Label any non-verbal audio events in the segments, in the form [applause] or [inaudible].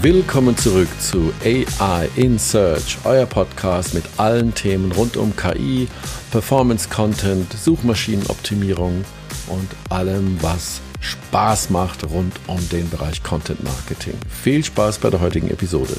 Willkommen zurück zu AI in Search, euer Podcast mit allen Themen rund um KI, Performance Content, Suchmaschinenoptimierung und allem, was Spaß macht rund um den Bereich Content Marketing. Viel Spaß bei der heutigen Episode.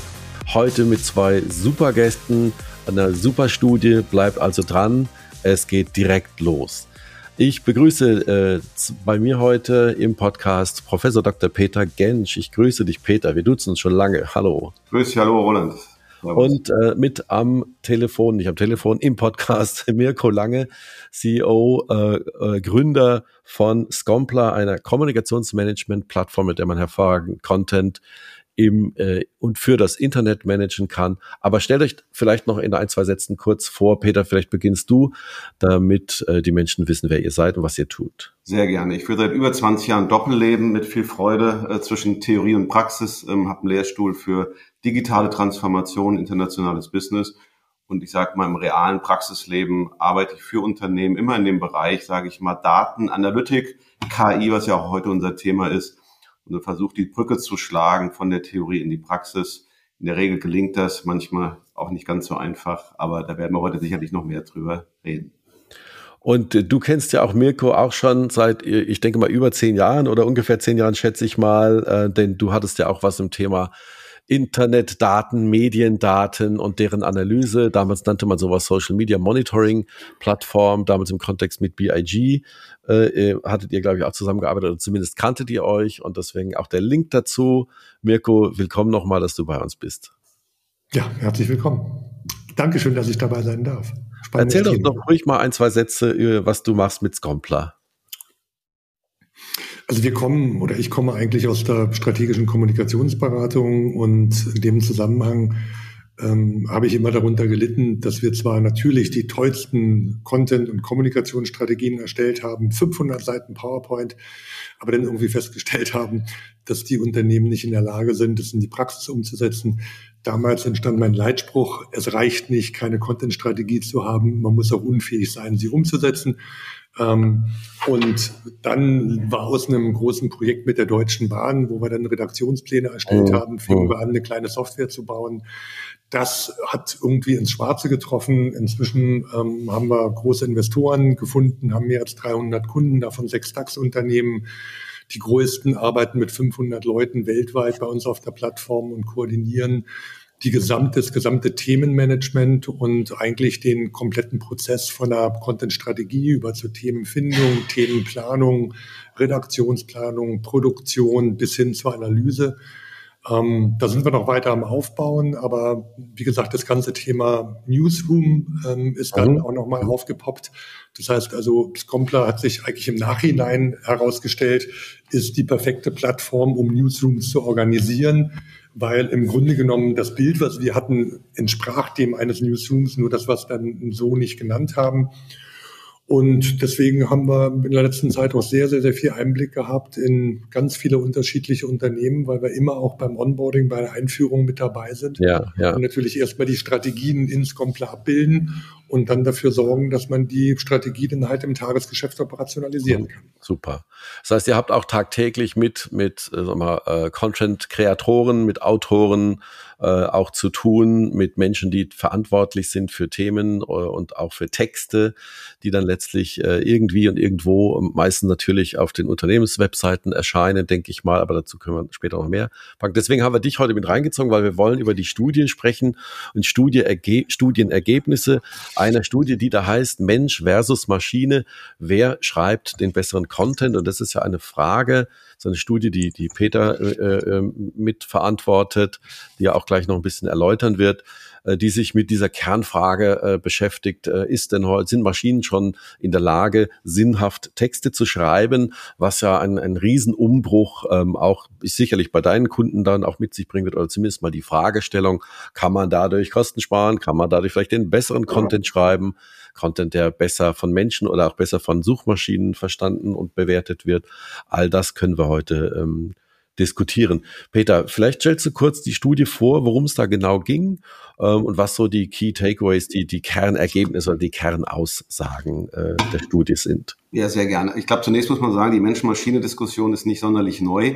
Heute mit zwei super Gästen, einer super Studie, bleibt also dran. Es geht direkt los. Ich begrüße äh, bei mir heute im Podcast Professor Dr. Peter Gensch. Ich grüße dich, Peter. Wir duzen uns schon lange. Hallo. Grüß dich, hallo, Roland. Und äh, mit am Telefon, nicht am Telefon, im Podcast [laughs] Mirko Lange, CEO, äh, äh, Gründer von Scompler, einer Kommunikationsmanagement-Plattform, mit der man hervorragend Content im äh, und für das Internet managen kann. Aber stellt euch vielleicht noch in ein, zwei Sätzen kurz vor. Peter, vielleicht beginnst du, damit äh, die Menschen wissen, wer ihr seid und was ihr tut. Sehr gerne. Ich führe seit über 20 Jahren Doppelleben mit viel Freude äh, zwischen Theorie und Praxis, ähm, habe einen Lehrstuhl für digitale Transformation, internationales Business. Und ich sage mal, im realen Praxisleben arbeite ich für Unternehmen immer in dem Bereich, sage ich mal, Daten, Analytik, KI, was ja auch heute unser Thema ist und versucht die Brücke zu schlagen von der Theorie in die Praxis. In der Regel gelingt das, manchmal auch nicht ganz so einfach, aber da werden wir heute sicherlich noch mehr drüber reden. Und äh, du kennst ja auch Mirko auch schon seit, äh, ich denke mal, über zehn Jahren oder ungefähr zehn Jahren, schätze ich mal, äh, denn du hattest ja auch was im Thema Internetdaten, Mediendaten und deren Analyse. Damals nannte man sowas Social Media Monitoring Plattform, damals im Kontext mit BIG. Äh, hattet ihr, glaube ich, auch zusammengearbeitet oder zumindest kanntet ihr euch und deswegen auch der Link dazu. Mirko, willkommen nochmal, dass du bei uns bist. Ja, herzlich willkommen. Dankeschön, dass ich dabei sein darf. Spannendes Erzähl doch noch ruhig mal ein, zwei Sätze, was du machst mit Scompler. Also wir kommen oder ich komme eigentlich aus der strategischen Kommunikationsberatung und in dem Zusammenhang ähm, habe ich immer darunter gelitten, dass wir zwar natürlich die tollsten Content- und Kommunikationsstrategien erstellt haben, 500 Seiten PowerPoint, aber dann irgendwie festgestellt haben, dass die Unternehmen nicht in der Lage sind, das in die Praxis umzusetzen. Damals entstand mein Leitspruch, es reicht nicht, keine Content-Strategie zu haben, man muss auch unfähig sein, sie umzusetzen. Ähm, und dann war aus einem großen Projekt mit der Deutschen Bahn, wo wir dann Redaktionspläne erstellt mhm. haben, fingen mhm. wir an, eine kleine Software zu bauen. Das hat irgendwie ins Schwarze getroffen. Inzwischen ähm, haben wir große Investoren gefunden, haben mehr als 300 Kunden, davon sechs DAX-Unternehmen. Die größten arbeiten mit 500 Leuten weltweit bei uns auf der Plattform und koordinieren die gesamte, das gesamte Themenmanagement und eigentlich den kompletten Prozess von der Content-Strategie über zur Themenfindung, Themenplanung, Redaktionsplanung, Produktion bis hin zur Analyse. Ähm, da sind wir noch weiter am Aufbauen, aber wie gesagt, das ganze Thema Newsroom ähm, ist dann mhm. auch nochmal aufgepoppt. Das heißt also, Scompler hat sich eigentlich im Nachhinein herausgestellt, ist die perfekte Plattform, um Newsrooms zu organisieren weil im Grunde genommen das Bild, was wir hatten, entsprach dem eines Newsrooms, nur das, was dann so nicht genannt haben. Und deswegen haben wir in der letzten Zeit auch sehr, sehr, sehr viel Einblick gehabt in ganz viele unterschiedliche Unternehmen, weil wir immer auch beim Onboarding, bei der Einführung mit dabei sind. Ja, ja. Und natürlich erstmal die Strategien ins Kompler abbilden und dann dafür sorgen, dass man die Strategie dann halt im Tagesgeschäft operationalisieren kann. Super. Das heißt, ihr habt auch tagtäglich mit, mit äh, äh, Content-Kreatoren, mit Autoren auch zu tun, mit Menschen, die verantwortlich sind für Themen äh, und auch für Texte, die dann letztlich äh, irgendwie und irgendwo meistens natürlich auf den Unternehmenswebseiten erscheinen, denke ich mal, aber dazu können wir später noch mehr packen. Deswegen haben wir dich heute mit reingezogen, weil wir wollen über die Studien sprechen und Studie Studienergebnisse einer Studie, die da heißt Mensch versus Maschine. Wer schreibt den besseren Content? Und das ist ja eine Frage, so eine Studie, die, die Peter äh, äh, mitverantwortet, die ja auch gleich noch ein bisschen erläutern wird. Äh, die sich mit dieser Kernfrage äh, beschäftigt. Äh, ist denn heute, sind Maschinen schon in der Lage, sinnhaft Texte zu schreiben, was ja ein, ein Riesenumbruch ähm, auch sicherlich bei deinen Kunden dann auch mit sich bringen wird, oder zumindest mal die Fragestellung, kann man dadurch Kosten sparen, kann man dadurch vielleicht den besseren Content schreiben, Content, der besser von Menschen oder auch besser von Suchmaschinen verstanden und bewertet wird. All das können wir heute ähm, diskutieren. Peter, vielleicht stellst du kurz die Studie vor, worum es da genau ging ähm, und was so die Key Takeaways, die, die Kernergebnisse oder die Kernaussagen äh, der Studie sind. Ja, sehr gerne. Ich glaube, zunächst muss man sagen, die Mensch-Maschine-Diskussion ist nicht sonderlich neu.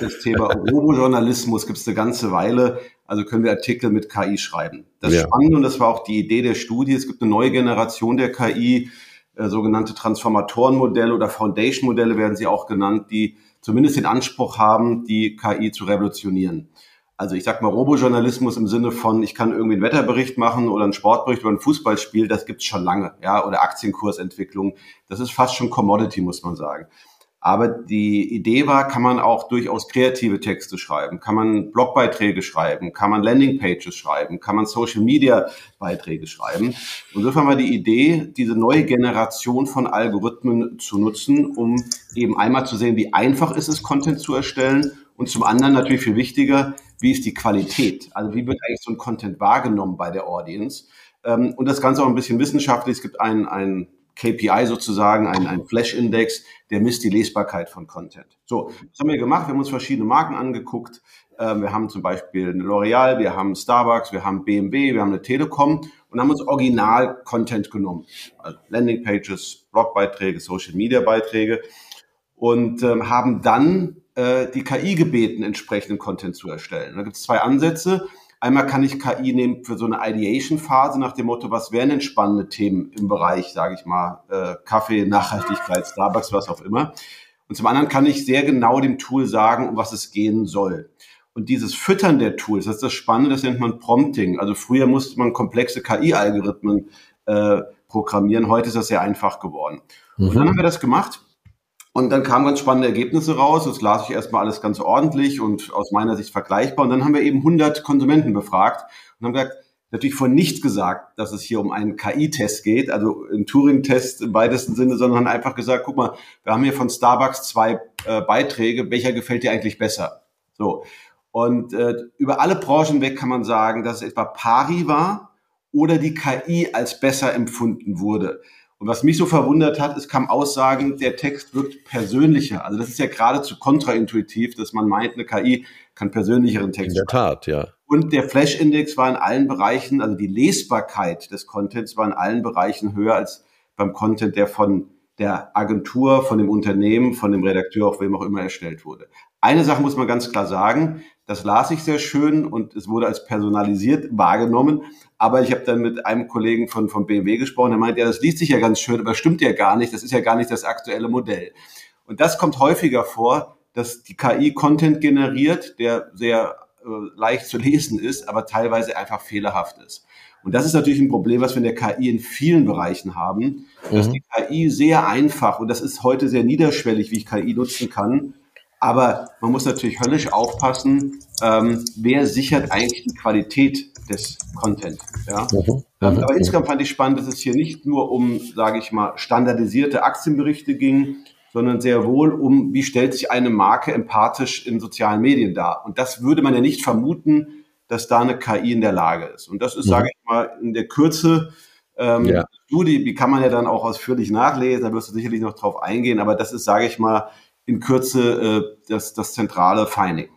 Das Thema [laughs] Robojournalismus gibt es eine ganze Weile. Also können wir Artikel mit KI schreiben. Das ja. Spannende, und das war auch die Idee der Studie, es gibt eine neue Generation der KI, äh, sogenannte Transformatorenmodelle oder Foundation-Modelle werden sie auch genannt, die zumindest den Anspruch haben, die KI zu revolutionieren. Also ich sag mal, Robojournalismus im Sinne von, ich kann irgendwie einen Wetterbericht machen oder einen Sportbericht über ein Fußballspiel, das gibt's schon lange, ja, oder Aktienkursentwicklung. Das ist fast schon Commodity, muss man sagen. Aber die Idee war, kann man auch durchaus kreative Texte schreiben, kann man Blogbeiträge schreiben, kann man Landingpages schreiben, kann man Social Media Beiträge schreiben. Insofern war die Idee, diese neue Generation von Algorithmen zu nutzen, um eben einmal zu sehen, wie einfach ist es, Content zu erstellen und zum anderen natürlich viel wichtiger, wie ist die Qualität? Also wie wird eigentlich so ein Content wahrgenommen bei der Audience? Ähm, und das Ganze auch ein bisschen wissenschaftlich. Es gibt ein, ein KPI sozusagen, ein, ein Flash-Index, der misst die Lesbarkeit von Content. So, das haben wir gemacht. Wir haben uns verschiedene Marken angeguckt. Ähm, wir haben zum Beispiel eine L'Oreal, wir haben Starbucks, wir haben BMW, wir haben eine Telekom und haben uns Original-Content genommen. Also Landingpages, Blogbeiträge, Social-Media-Beiträge und ähm, haben dann äh, die KI gebeten, entsprechenden Content zu erstellen. Da gibt es zwei Ansätze. Einmal kann ich KI nehmen für so eine Ideation-Phase nach dem Motto, was wären denn spannende Themen im Bereich, sage ich mal, äh, Kaffee, Nachhaltigkeit, Starbucks, was auch immer. Und zum anderen kann ich sehr genau dem Tool sagen, um was es gehen soll. Und dieses Füttern der Tools, das ist das Spannende, das nennt man Prompting. Also früher musste man komplexe KI-Algorithmen äh, programmieren, heute ist das sehr einfach geworden. Mhm. Und dann haben wir das gemacht und dann kamen ganz spannende Ergebnisse raus. Das las ich erstmal alles ganz ordentlich und aus meiner Sicht vergleichbar. Und dann haben wir eben 100 Konsumenten befragt und haben gesagt, natürlich von nicht gesagt, dass es hier um einen KI-Test geht, also einen Turing-Test im weitesten Sinne, sondern einfach gesagt, guck mal, wir haben hier von Starbucks zwei äh, Beiträge, welcher gefällt dir eigentlich besser? So. Und äh, über alle Branchen weg kann man sagen, dass es etwa pari war oder die KI als besser empfunden wurde. Und was mich so verwundert hat, es kam Aussagen, der Text wirkt persönlicher. Also das ist ja geradezu kontraintuitiv, dass man meint, eine KI kann persönlicheren Text. In der Tat, ja. Und der Flash-Index war in allen Bereichen, also die Lesbarkeit des Contents war in allen Bereichen höher als beim Content, der von der Agentur, von dem Unternehmen, von dem Redakteur, auf wem auch immer erstellt wurde. Eine Sache muss man ganz klar sagen, das las ich sehr schön und es wurde als personalisiert wahrgenommen. Aber ich habe dann mit einem Kollegen von, von BMW gesprochen, der meint, ja, das liest sich ja ganz schön, aber stimmt ja gar nicht, das ist ja gar nicht das aktuelle Modell. Und das kommt häufiger vor, dass die KI Content generiert, der sehr äh, leicht zu lesen ist, aber teilweise einfach fehlerhaft ist. Und das ist natürlich ein Problem, was wir in der KI in vielen Bereichen haben, dass mhm. die KI sehr einfach, und das ist heute sehr niederschwellig, wie ich KI nutzen kann, aber man muss natürlich höllisch aufpassen, ähm, wer sichert eigentlich die Qualität des Content. Ja? Mhm. Ähm, aber insgesamt fand ich spannend, dass es hier nicht nur um, sage ich mal, standardisierte Aktienberichte ging, sondern sehr wohl um, wie stellt sich eine Marke empathisch in sozialen Medien dar. Und das würde man ja nicht vermuten, dass da eine KI in der Lage ist. Und das ist, mhm. sage ich mal, in der Kürze ähm, ja. Studie, die kann man ja dann auch ausführlich nachlesen, da wirst du sicherlich noch drauf eingehen, aber das ist, sage ich mal, in Kürze äh, das, das zentrale Finding.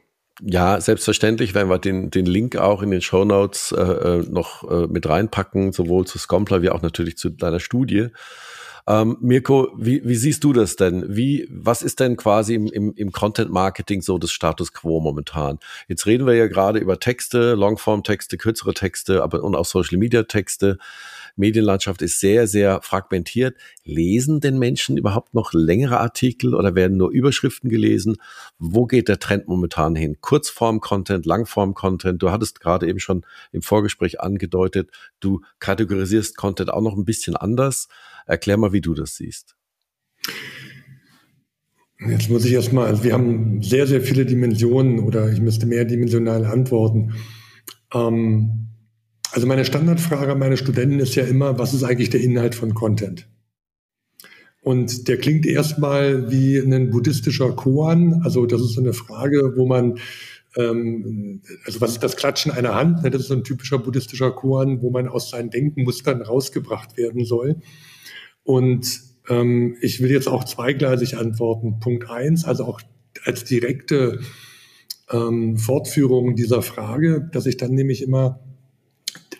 Ja, selbstverständlich werden wir den, den Link auch in den Show Notes äh, äh, noch äh, mit reinpacken, sowohl zu Scompler wie auch natürlich zu deiner Studie. Ähm, Mirko, wie, wie siehst du das denn? Wie, was ist denn quasi im, im, im Content Marketing so das Status quo momentan? Jetzt reden wir ja gerade über Texte, Longform-Texte, kürzere Texte, aber und auch Social Media Texte. Medienlandschaft ist sehr, sehr fragmentiert. Lesen denn Menschen überhaupt noch längere Artikel oder werden nur Überschriften gelesen? Wo geht der Trend momentan hin? Kurzform-Content, Langform-Content? Du hattest gerade eben schon im Vorgespräch angedeutet, du kategorisierst Content auch noch ein bisschen anders. Erklär mal, wie du das siehst. Jetzt muss ich erstmal, also wir haben sehr, sehr viele Dimensionen oder ich müsste mehrdimensional antworten. Ähm, also meine Standardfrage an meine Studenten ist ja immer, was ist eigentlich der Inhalt von Content? Und der klingt erstmal wie ein buddhistischer Koan. Also das ist so eine Frage, wo man, ähm, also was ist das Klatschen einer Hand? Das ist so ein typischer buddhistischer Koan, wo man aus seinen Denkenmustern rausgebracht werden soll. Und ähm, ich will jetzt auch zweigleisig antworten. Punkt eins, also auch als direkte ähm, Fortführung dieser Frage, dass ich dann nämlich immer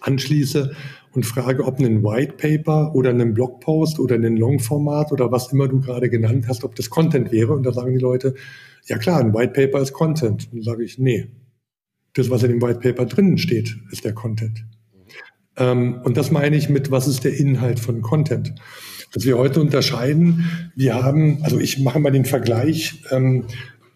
anschließe und frage, ob ein White Paper oder ein Blogpost oder ein Longformat oder was immer du gerade genannt hast, ob das Content wäre. Und da sagen die Leute, ja klar, ein White Paper ist Content. Und dann sage ich, nee, das, was in dem White Paper drinnen steht, ist der Content. Ähm, und das meine ich mit, was ist der Inhalt von Content? Was wir heute unterscheiden, wir haben, also ich mache mal den Vergleich, ähm,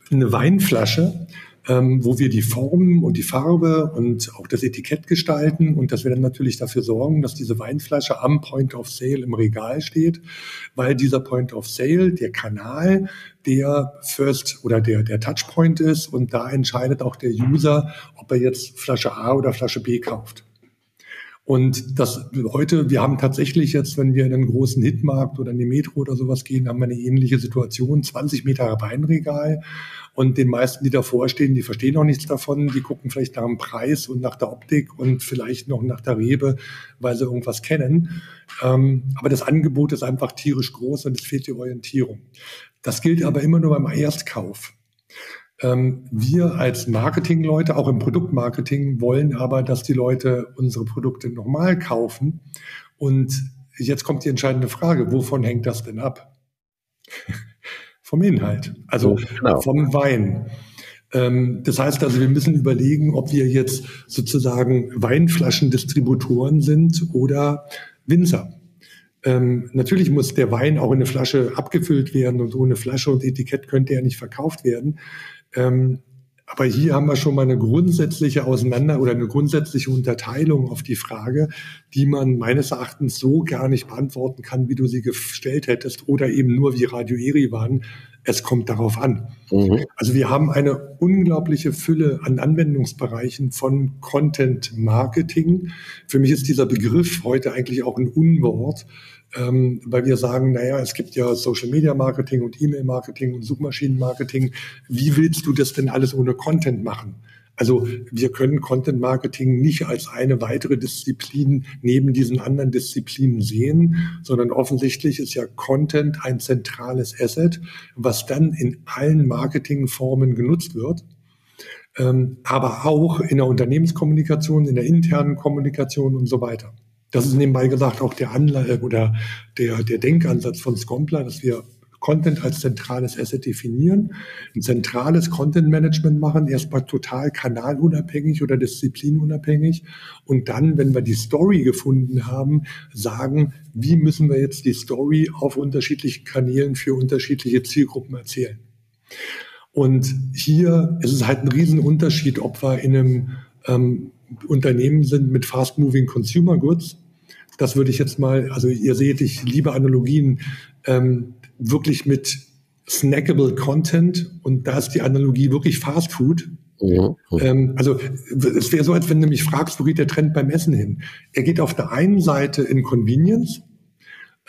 eine Weinflasche ähm, wo wir die Form und die Farbe und auch das Etikett gestalten und dass wir dann natürlich dafür sorgen, dass diese Weinflasche am Point of Sale im Regal steht, weil dieser Point of Sale, der Kanal, der First oder der, der Touchpoint ist und da entscheidet auch der User, ob er jetzt Flasche A oder Flasche B kauft. Und das heute, wir haben tatsächlich jetzt, wenn wir in einen großen Hitmarkt oder in die Metro oder sowas gehen, haben wir eine ähnliche Situation. 20 Meter Weinregal und den meisten, die davor stehen, die verstehen auch nichts davon. Die gucken vielleicht nach dem Preis und nach der Optik und vielleicht noch nach der Rebe, weil sie irgendwas kennen. Ähm, aber das Angebot ist einfach tierisch groß und es fehlt die Orientierung. Das gilt aber immer nur beim Erstkauf. Ähm, wir als Marketingleute, auch im Produktmarketing, wollen aber, dass die Leute unsere Produkte nochmal kaufen. Und jetzt kommt die entscheidende Frage, wovon hängt das denn ab? [laughs] vom Inhalt, also genau. vom Wein. Ähm, das heißt also, wir müssen überlegen, ob wir jetzt sozusagen Weinflaschendistributoren sind oder Winzer. Ähm, natürlich muss der Wein auch in eine Flasche abgefüllt werden und ohne Flasche und Etikett könnte er nicht verkauft werden. Ähm, aber hier haben wir schon mal eine grundsätzliche Auseinander oder eine grundsätzliche Unterteilung auf die Frage, die man meines Erachtens so gar nicht beantworten kann, wie du sie gestellt hättest oder eben nur wie Radio Eri waren. Es kommt darauf an. Mhm. Also wir haben eine unglaubliche Fülle an Anwendungsbereichen von Content Marketing. Für mich ist dieser Begriff heute eigentlich auch ein Unwort, ähm, weil wir sagen, naja, es gibt ja Social Media Marketing und E-Mail Marketing und Suchmaschinen Marketing. Wie willst du das denn alles ohne Content machen? Also wir können Content Marketing nicht als eine weitere Disziplin neben diesen anderen Disziplinen sehen, sondern offensichtlich ist ja Content ein zentrales Asset, was dann in allen Marketingformen genutzt wird. Ähm, aber auch in der Unternehmenskommunikation, in der internen Kommunikation und so weiter. Das ist nebenbei gesagt auch der Anleihe oder der, der Denkansatz von Scompler, dass wir Content als zentrales Asset definieren, ein zentrales Content Management machen, erstmal total kanalunabhängig oder disziplinunabhängig und dann, wenn wir die Story gefunden haben, sagen, wie müssen wir jetzt die Story auf unterschiedlichen Kanälen für unterschiedliche Zielgruppen erzählen. Und hier ist es halt ein Riesenunterschied, ob wir in einem ähm, Unternehmen sind mit fast-moving Consumer Goods. Das würde ich jetzt mal, also ihr seht, ich liebe Analogien, ähm, wirklich mit snackable Content und da ist die Analogie wirklich Fast Food. Ja. Ähm, also es wäre so, als wenn du mich fragst, wo geht der Trend beim Essen hin? Er geht auf der einen Seite in Convenience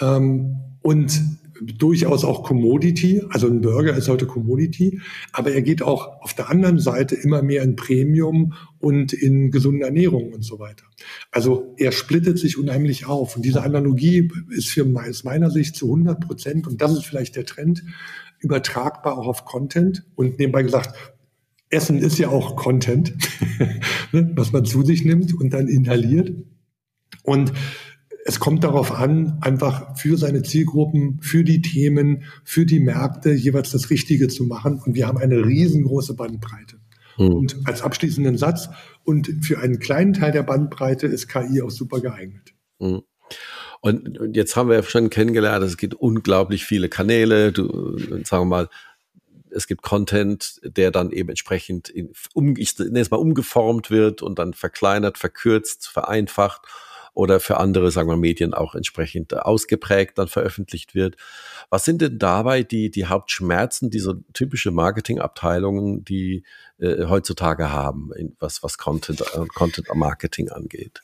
ähm, und durchaus auch Commodity, also ein Burger ist heute Commodity, aber er geht auch auf der anderen Seite immer mehr in Premium und in gesunde Ernährung und so weiter. Also er splittet sich unheimlich auf. Und diese Analogie ist für aus meiner Sicht zu 100 Prozent und das ist vielleicht der Trend übertragbar auch auf Content. Und nebenbei gesagt, Essen ist ja auch Content, [laughs] ne, was man zu sich nimmt und dann inhaliert. Und es kommt darauf an, einfach für seine Zielgruppen, für die Themen, für die Märkte jeweils das Richtige zu machen. Und wir haben eine riesengroße Bandbreite. Hm. Und als abschließenden Satz, und für einen kleinen Teil der Bandbreite ist KI auch super geeignet. Hm. Und jetzt haben wir schon kennengelernt, es gibt unglaublich viele Kanäle. Du, sagen wir mal, es gibt Content, der dann eben entsprechend in, um, ich nenne es mal umgeformt wird und dann verkleinert, verkürzt, vereinfacht oder für andere, sagen wir, Medien auch entsprechend ausgeprägt dann veröffentlicht wird. Was sind denn dabei die, die Hauptschmerzen dieser typische Marketingabteilungen, die äh, heutzutage haben, was, was Content, äh, Content Marketing angeht?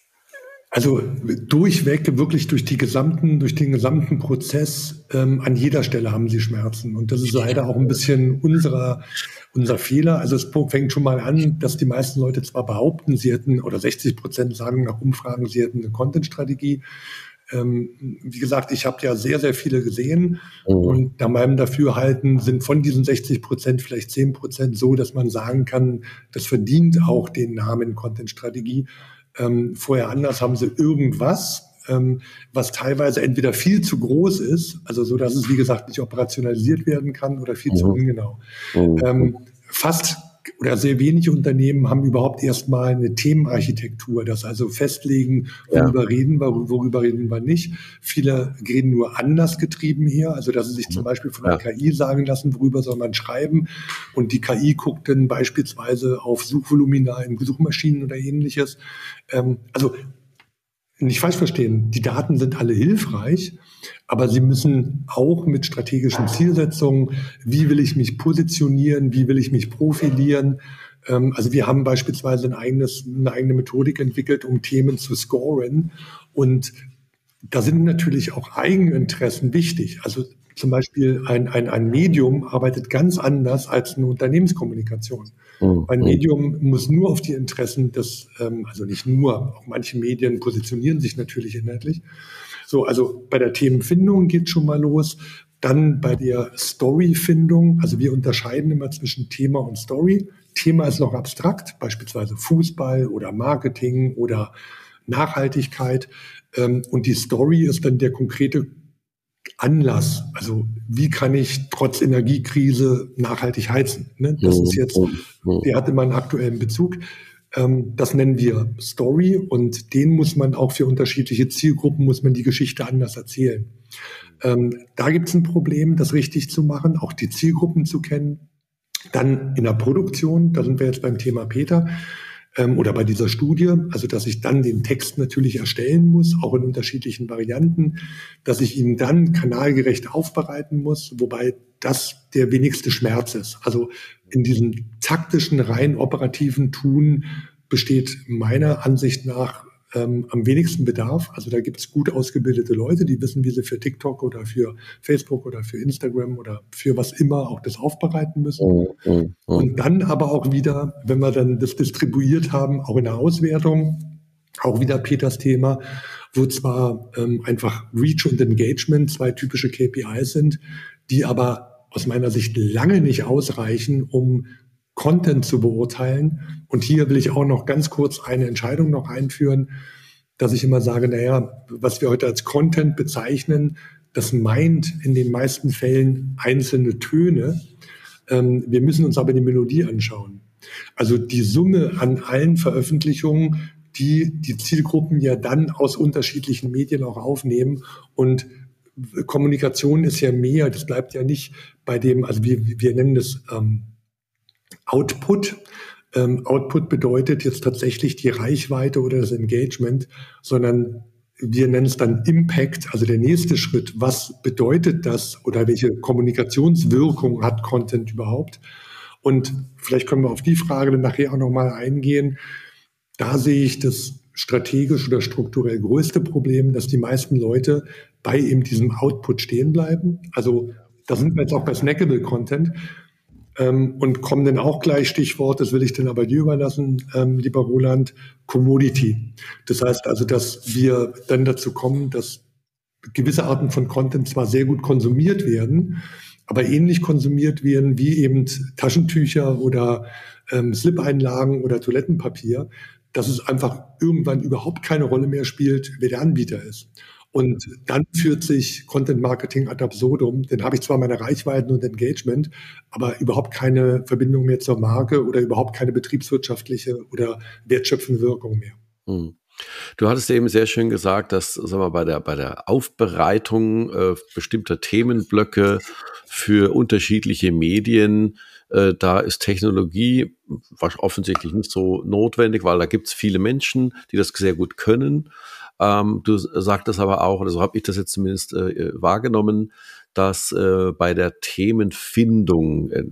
Also durchweg, wirklich durch die gesamten, durch den gesamten Prozess, ähm, an jeder Stelle haben sie Schmerzen. Und das ist leider auch ein bisschen unserer, unser Fehler. Also es fängt schon mal an, dass die meisten Leute zwar behaupten, sie hätten, oder 60 Prozent sagen nach Umfragen, sie hätten eine Content-Strategie. Ähm, wie gesagt, ich habe ja sehr, sehr viele gesehen mhm. und nach meinem Dafürhalten sind von diesen 60 Prozent vielleicht 10 Prozent so, dass man sagen kann, das verdient auch den Namen Content-Strategie. Ähm, vorher anders haben sie irgendwas, ähm, was teilweise entweder viel zu groß ist, also so, dass es wie gesagt nicht operationalisiert werden kann oder viel mhm. zu ungenau. Mhm. Ähm, fast oder sehr wenige Unternehmen haben überhaupt erstmal eine Themenarchitektur, das also festlegen, worüber ja. reden wir, worüber reden wir nicht. Viele reden nur anders getrieben hier, also dass sie sich zum Beispiel von der ja. KI sagen lassen, worüber soll man schreiben und die KI guckt dann beispielsweise auf Suchvolumina in Suchmaschinen oder ähnliches. Ähm, also nicht falsch verstehen, die Daten sind alle hilfreich, aber sie müssen auch mit strategischen Zielsetzungen, wie will ich mich positionieren, wie will ich mich profilieren. Ähm, also wir haben beispielsweise ein eigenes, eine eigene Methodik entwickelt, um Themen zu scoren. Und da sind natürlich auch Eigeninteressen wichtig. Also zum Beispiel ein, ein, ein Medium arbeitet ganz anders als eine Unternehmenskommunikation. Mhm. Ein Medium muss nur auf die Interessen des, ähm, also nicht nur, auch manche Medien positionieren sich natürlich inhaltlich. So, also bei der Themenfindung geht schon mal los. Dann bei der Storyfindung, also wir unterscheiden immer zwischen Thema und Story. Thema ist noch abstrakt, beispielsweise Fußball oder Marketing oder Nachhaltigkeit. Ähm, und die Story ist dann der konkrete Anlass. Also wie kann ich trotz Energiekrise nachhaltig heizen? Ne? Das ist jetzt, der hat immer einen aktuellen Bezug. Ähm, das nennen wir Story und den muss man auch für unterschiedliche Zielgruppen, muss man die Geschichte anders erzählen. Ähm, da gibt es ein Problem, das richtig zu machen, auch die Zielgruppen zu kennen. Dann in der Produktion, da sind wir jetzt beim Thema Peter ähm, oder bei dieser Studie, also dass ich dann den Text natürlich erstellen muss, auch in unterschiedlichen Varianten, dass ich ihn dann kanalgerecht aufbereiten muss, wobei das der wenigste Schmerz ist. Also in diesem taktischen, rein operativen Tun besteht meiner Ansicht nach ähm, am wenigsten Bedarf. Also da gibt es gut ausgebildete Leute, die wissen, wie sie für TikTok oder für Facebook oder für Instagram oder für was immer auch das aufbereiten müssen. Mhm, mhm, mhm. Und dann aber auch wieder, wenn wir dann das distribuiert haben, auch in der Auswertung, auch wieder Peters Thema, wo zwar ähm, einfach Reach und Engagement zwei typische KPIs sind, die aber aus meiner Sicht lange nicht ausreichen, um Content zu beurteilen. Und hier will ich auch noch ganz kurz eine Entscheidung noch einführen, dass ich immer sage, naja, was wir heute als Content bezeichnen, das meint in den meisten Fällen einzelne Töne. Ähm, wir müssen uns aber die Melodie anschauen. Also die Summe an allen Veröffentlichungen, die die Zielgruppen ja dann aus unterschiedlichen Medien auch aufnehmen und Kommunikation ist ja mehr, das bleibt ja nicht bei dem, also wir, wir nennen das ähm, Output. Ähm, Output bedeutet jetzt tatsächlich die Reichweite oder das Engagement, sondern wir nennen es dann Impact, also der nächste Schritt. Was bedeutet das oder welche Kommunikationswirkung hat Content überhaupt? Und vielleicht können wir auf die Frage dann nachher auch nochmal eingehen. Da sehe ich das strategisch oder strukturell größte Problem, dass die meisten Leute bei eben diesem Output stehen bleiben. Also da sind wir jetzt auch bei Snackable Content ähm, und kommen dann auch gleich Stichwort, das will ich dann aber dir überlassen, ähm, lieber Roland, Commodity. Das heißt also, dass wir dann dazu kommen, dass gewisse Arten von Content zwar sehr gut konsumiert werden, aber ähnlich konsumiert werden wie eben Taschentücher oder ähm, Slip-Einlagen oder Toilettenpapier, dass es einfach irgendwann überhaupt keine Rolle mehr spielt, wer der Anbieter ist. Und dann führt sich Content Marketing ad absurdum. Dann habe ich zwar meine Reichweiten und Engagement, aber überhaupt keine Verbindung mehr zur Marke oder überhaupt keine betriebswirtschaftliche oder wertschöpfende Wirkung mehr. Hm. Du hattest eben sehr schön gesagt, dass sagen wir, bei, der, bei der Aufbereitung äh, bestimmter Themenblöcke für unterschiedliche Medien, äh, da ist Technologie offensichtlich nicht so notwendig, weil da gibt es viele Menschen, die das sehr gut können. Ähm, du sagtest aber auch, oder so habe ich das jetzt zumindest äh, wahrgenommen, dass äh, bei der Themenfindung äh,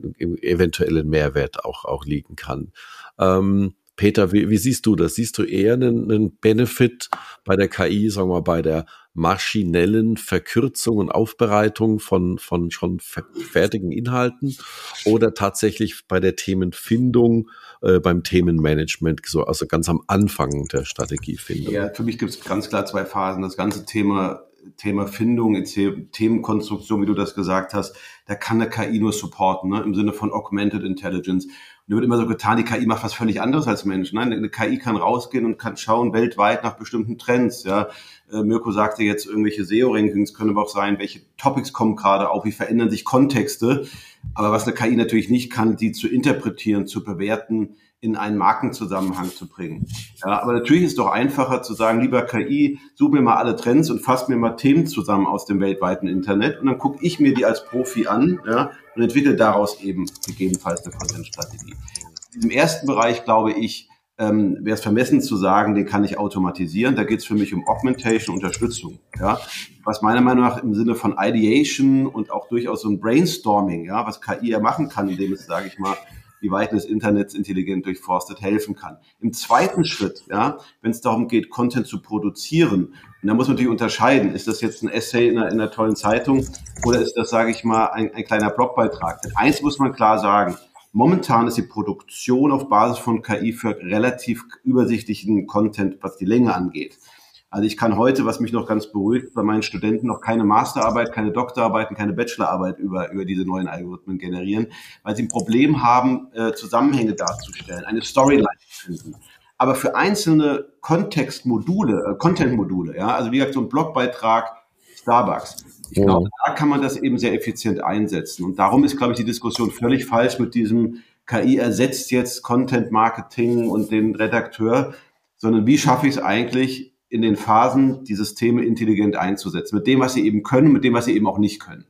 eventuell ein Mehrwert auch, auch liegen kann. Ähm, Peter, wie, wie siehst du das? Siehst du eher einen, einen Benefit bei der KI, sagen wir mal, bei der maschinellen Verkürzung und Aufbereitung von, von schon fertigen Inhalten oder tatsächlich bei der Themenfindung, äh, beim Themenmanagement, so, also ganz am Anfang der Strategiefindung? Ja, für mich gibt es ganz klar zwei Phasen. Das ganze Thema Thema Findung, Themenkonstruktion, wie du das gesagt hast, da kann eine KI nur supporten, ne? im Sinne von Augmented Intelligence. Da wird immer so getan, die KI macht was völlig anderes als Mensch. Nein, eine KI kann rausgehen und kann schauen weltweit nach bestimmten Trends. Ja, äh, Mirko sagte jetzt irgendwelche SEO-Rankings können aber auch sein, welche Topics kommen gerade auf, wie verändern sich Kontexte. Aber was eine KI natürlich nicht kann, die zu interpretieren, zu bewerten, in einen Markenzusammenhang zu bringen. Ja, aber natürlich ist es doch einfacher zu sagen, lieber KI, such mir mal alle Trends und fass mir mal Themen zusammen aus dem weltweiten Internet und dann gucke ich mir die als Profi an ja, und entwickle daraus eben gegebenenfalls eine Content-Strategie. Im ersten Bereich glaube ich, ähm, wäre es vermessen zu sagen, den kann ich automatisieren. Da geht es für mich um Augmentation, Unterstützung. Ja, was meiner Meinung nach im Sinne von Ideation und auch durchaus so ein Brainstorming, ja, was KI ja machen kann, indem es, sage ich mal, die Weiten des Internets intelligent durchforstet helfen kann. Im zweiten Schritt, ja, wenn es darum geht, Content zu produzieren, und da muss man natürlich unterscheiden, ist das jetzt ein Essay in einer, in einer tollen Zeitung oder ist das, sage ich mal, ein, ein kleiner Blogbeitrag? Denn eins muss man klar sagen, Momentan ist die Produktion auf Basis von KI für relativ übersichtlichen Content, was die Länge angeht. Also ich kann heute, was mich noch ganz beruhigt, bei meinen Studenten noch keine Masterarbeit, keine Doktorarbeiten, keine Bachelorarbeit über, über diese neuen Algorithmen generieren, weil sie ein Problem haben, äh, Zusammenhänge darzustellen, eine Storyline zu finden. Aber für einzelne Kontextmodule, äh, Contentmodule, ja, also wie gesagt, so ein Blogbeitrag Starbucks. Ich glaube, da kann man das eben sehr effizient einsetzen. Und darum ist, glaube ich, die Diskussion völlig falsch mit diesem KI ersetzt jetzt Content Marketing und den Redakteur, sondern wie schaffe ich es eigentlich, in den Phasen die Systeme intelligent einzusetzen, mit dem, was sie eben können, mit dem, was sie eben auch nicht können.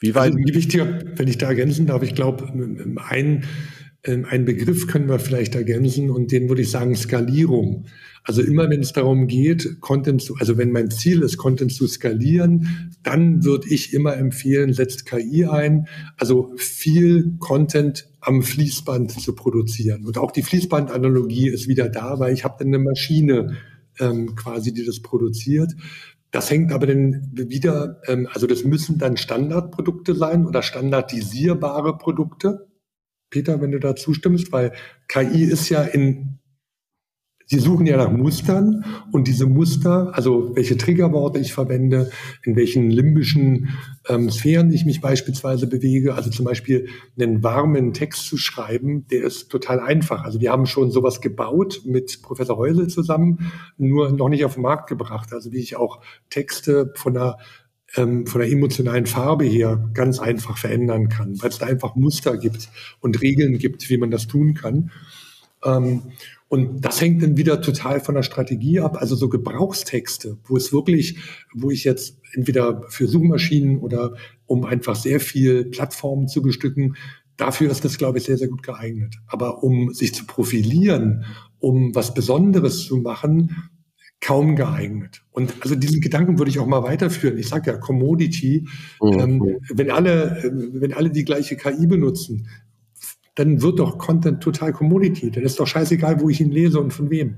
Wie weit? Also, wichtiger, wenn ich da ergänzen darf, ich glaube, ein, ein Begriff können wir vielleicht ergänzen und den würde ich sagen Skalierung. Also immer wenn es darum geht, Content zu, also wenn mein Ziel ist, Content zu skalieren, dann würde ich immer empfehlen, setzt KI ein, also viel Content am Fließband zu produzieren. Und auch die Fließbandanalogie ist wieder da, weil ich habe dann eine Maschine ähm, quasi, die das produziert. Das hängt aber dann wieder, ähm, also das müssen dann Standardprodukte sein oder standardisierbare Produkte. Peter, wenn du da zustimmst, weil KI ist ja in Sie suchen ja nach Mustern und diese Muster, also welche Triggerworte ich verwende, in welchen limbischen ähm, Sphären ich mich beispielsweise bewege, also zum Beispiel einen warmen Text zu schreiben, der ist total einfach. Also wir haben schon sowas gebaut mit Professor Heusel zusammen, nur noch nicht auf den Markt gebracht. Also wie ich auch Texte von einer ähm, von der emotionalen Farbe her ganz einfach verändern kann, weil es da einfach Muster gibt und Regeln gibt, wie man das tun kann. Ähm, und das hängt dann wieder total von der Strategie ab. Also so Gebrauchstexte, wo es wirklich, wo ich jetzt entweder für Suchmaschinen oder um einfach sehr viel Plattformen zu bestücken, dafür ist das, glaube ich, sehr, sehr gut geeignet. Aber um sich zu profilieren, um was Besonderes zu machen, kaum geeignet. Und also diesen Gedanken würde ich auch mal weiterführen. Ich sage ja Commodity. Mhm. Ähm, wenn alle, wenn alle die gleiche KI benutzen, dann wird doch Content total Commodity. Dann ist doch scheißegal, wo ich ihn lese und von wem.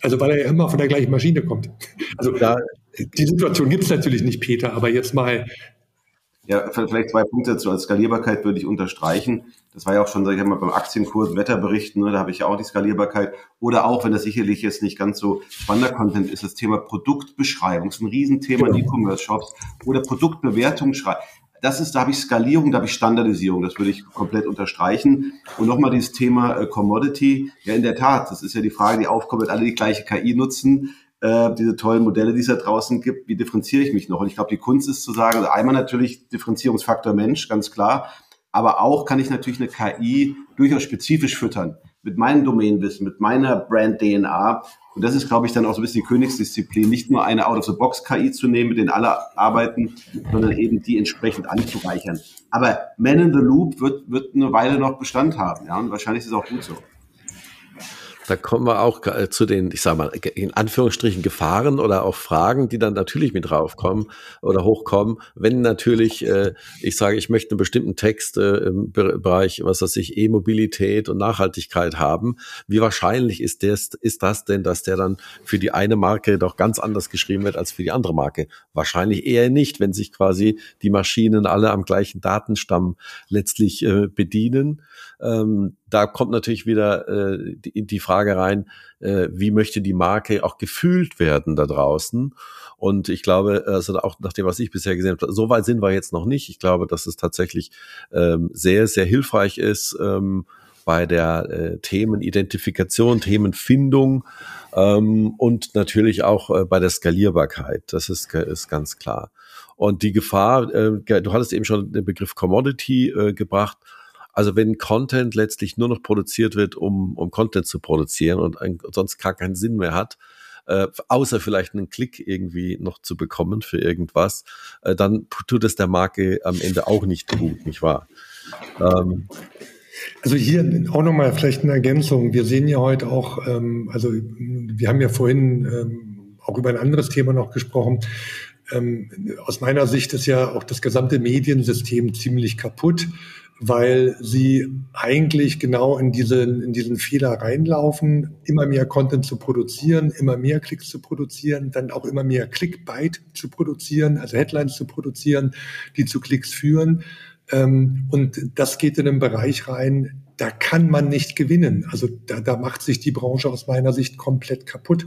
Also weil er ja immer von der gleichen Maschine kommt. [laughs] Also ja, die Situation gibt es natürlich nicht, Peter, aber jetzt mal. Ja, vielleicht zwei Punkte dazu. Als Skalierbarkeit würde ich unterstreichen. Das war ja auch schon, sag ich mal, beim Aktienkurs, Wetterberichten, ne, da habe ich ja auch die Skalierbarkeit. Oder auch, wenn das sicherlich jetzt nicht ganz so spannender Content ist, das Thema Produktbeschreibung. Das ist ein Riesenthema genau. in E-Commerce-Shops. Oder Produktbewertung schreiben das ist, da habe ich Skalierung, da habe ich Standardisierung, das würde ich komplett unterstreichen. Und nochmal dieses Thema äh, Commodity. Ja, in der Tat, das ist ja die Frage, die aufkommt, wenn alle die gleiche KI nutzen, äh, diese tollen Modelle, die es da draußen gibt, wie differenziere ich mich noch? Und ich glaube, die Kunst ist zu sagen, einmal natürlich Differenzierungsfaktor Mensch, ganz klar, aber auch kann ich natürlich eine KI durchaus spezifisch füttern mit meinem Domänenwissen, mit meiner Brand-DNA. Und das ist, glaube ich, dann auch so ein bisschen die Königsdisziplin, nicht nur eine Out-of-the-Box-KI zu nehmen, mit denen alle arbeiten, sondern eben die entsprechend anzureichern. Aber Man in the Loop wird, wird eine Weile noch Bestand haben, ja, und wahrscheinlich ist es auch gut so. Da kommen wir auch äh, zu den, ich sag mal, in Anführungsstrichen Gefahren oder auch Fragen, die dann natürlich mit raufkommen oder hochkommen, wenn natürlich, äh, ich sage, ich möchte einen bestimmten Text äh, im Bereich, was weiß ich, E-Mobilität und Nachhaltigkeit haben. Wie wahrscheinlich ist das, ist das denn, dass der dann für die eine Marke doch ganz anders geschrieben wird als für die andere Marke? Wahrscheinlich eher nicht, wenn sich quasi die Maschinen alle am gleichen Datenstamm letztlich äh, bedienen. Ähm, da kommt natürlich wieder äh, die, die Frage rein, äh, wie möchte die Marke auch gefühlt werden da draußen? Und ich glaube, also auch nach dem, was ich bisher gesehen habe, so weit sind wir jetzt noch nicht. Ich glaube, dass es tatsächlich ähm, sehr, sehr hilfreich ist ähm, bei der äh, Themenidentifikation, Themenfindung ähm, und natürlich auch äh, bei der Skalierbarkeit. Das ist, ist ganz klar. Und die Gefahr, äh, du hattest eben schon den Begriff Commodity äh, gebracht. Also wenn Content letztlich nur noch produziert wird, um, um Content zu produzieren und ein, sonst gar keinen Sinn mehr hat, äh, außer vielleicht einen Klick irgendwie noch zu bekommen für irgendwas, äh, dann tut es der Marke am Ende auch nicht gut, nicht wahr? Ähm, also hier auch nochmal vielleicht eine Ergänzung. Wir sehen ja heute auch, ähm, also wir haben ja vorhin ähm, auch über ein anderes Thema noch gesprochen. Ähm, aus meiner Sicht ist ja auch das gesamte Mediensystem ziemlich kaputt weil sie eigentlich genau in diesen, in diesen Fehler reinlaufen, immer mehr Content zu produzieren, immer mehr Klicks zu produzieren, dann auch immer mehr Clickbait zu produzieren, also Headlines zu produzieren, die zu Klicks führen. Ähm, und das geht in einen Bereich rein, da kann man nicht gewinnen. Also da, da macht sich die Branche aus meiner Sicht komplett kaputt.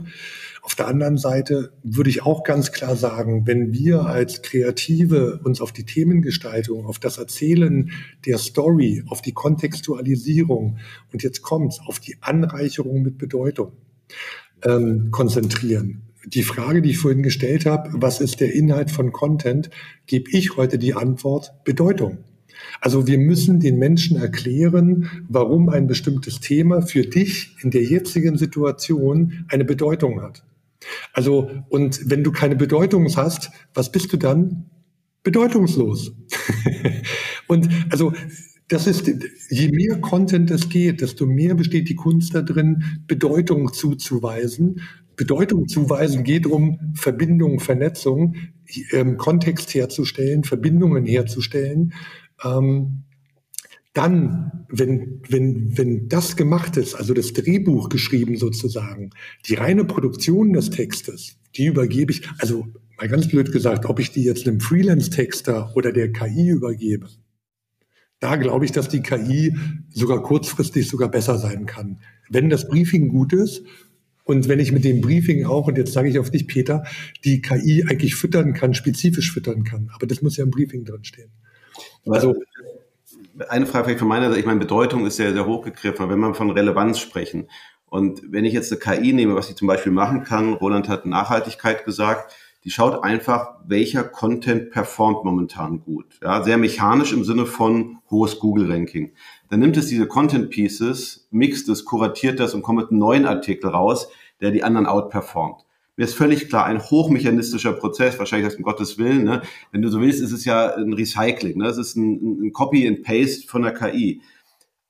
Auf der anderen Seite würde ich auch ganz klar sagen, wenn wir als Kreative uns auf die Themengestaltung, auf das Erzählen der Story, auf die Kontextualisierung und jetzt kommt's, auf die Anreicherung mit Bedeutung ähm, konzentrieren. Die Frage, die ich vorhin gestellt habe, was ist der Inhalt von Content, gebe ich heute die Antwort Bedeutung. Also wir müssen den Menschen erklären, warum ein bestimmtes Thema für dich in der jetzigen Situation eine Bedeutung hat. Also, und wenn du keine Bedeutung hast, was bist du dann? Bedeutungslos. [laughs] und also, das ist, je mehr Content es geht, desto mehr besteht die Kunst da drin, Bedeutung zuzuweisen. Bedeutung zuweisen geht um Verbindung, Vernetzung, ähm, Kontext herzustellen, Verbindungen herzustellen. Ähm, dann, wenn, wenn, wenn das gemacht ist, also das Drehbuch geschrieben sozusagen, die reine Produktion des Textes, die übergebe ich, also mal ganz blöd gesagt, ob ich die jetzt einem Freelance-Texter oder der KI übergebe, da glaube ich, dass die KI sogar kurzfristig sogar besser sein kann. Wenn das Briefing gut ist und wenn ich mit dem Briefing auch, und jetzt sage ich auf dich, Peter, die KI eigentlich füttern kann, spezifisch füttern kann. Aber das muss ja im Briefing drinstehen. Also eine Frage vielleicht von meiner Seite, ich meine, Bedeutung ist sehr, sehr hochgegriffen, wenn man von Relevanz sprechen. Und wenn ich jetzt eine KI nehme, was ich zum Beispiel machen kann, Roland hat Nachhaltigkeit gesagt, die schaut einfach, welcher Content performt momentan gut. Ja, sehr mechanisch im Sinne von hohes Google-Ranking. Dann nimmt es diese Content Pieces, mixt es, kuratiert das und kommt mit einem neuen Artikel raus, der die anderen outperformt. Mir ist völlig klar, ein hochmechanistischer Prozess, wahrscheinlich das um Gottes Willen, ne? wenn du so willst, ist es ja ein Recycling, ne? es ist ein, ein Copy and Paste von der KI.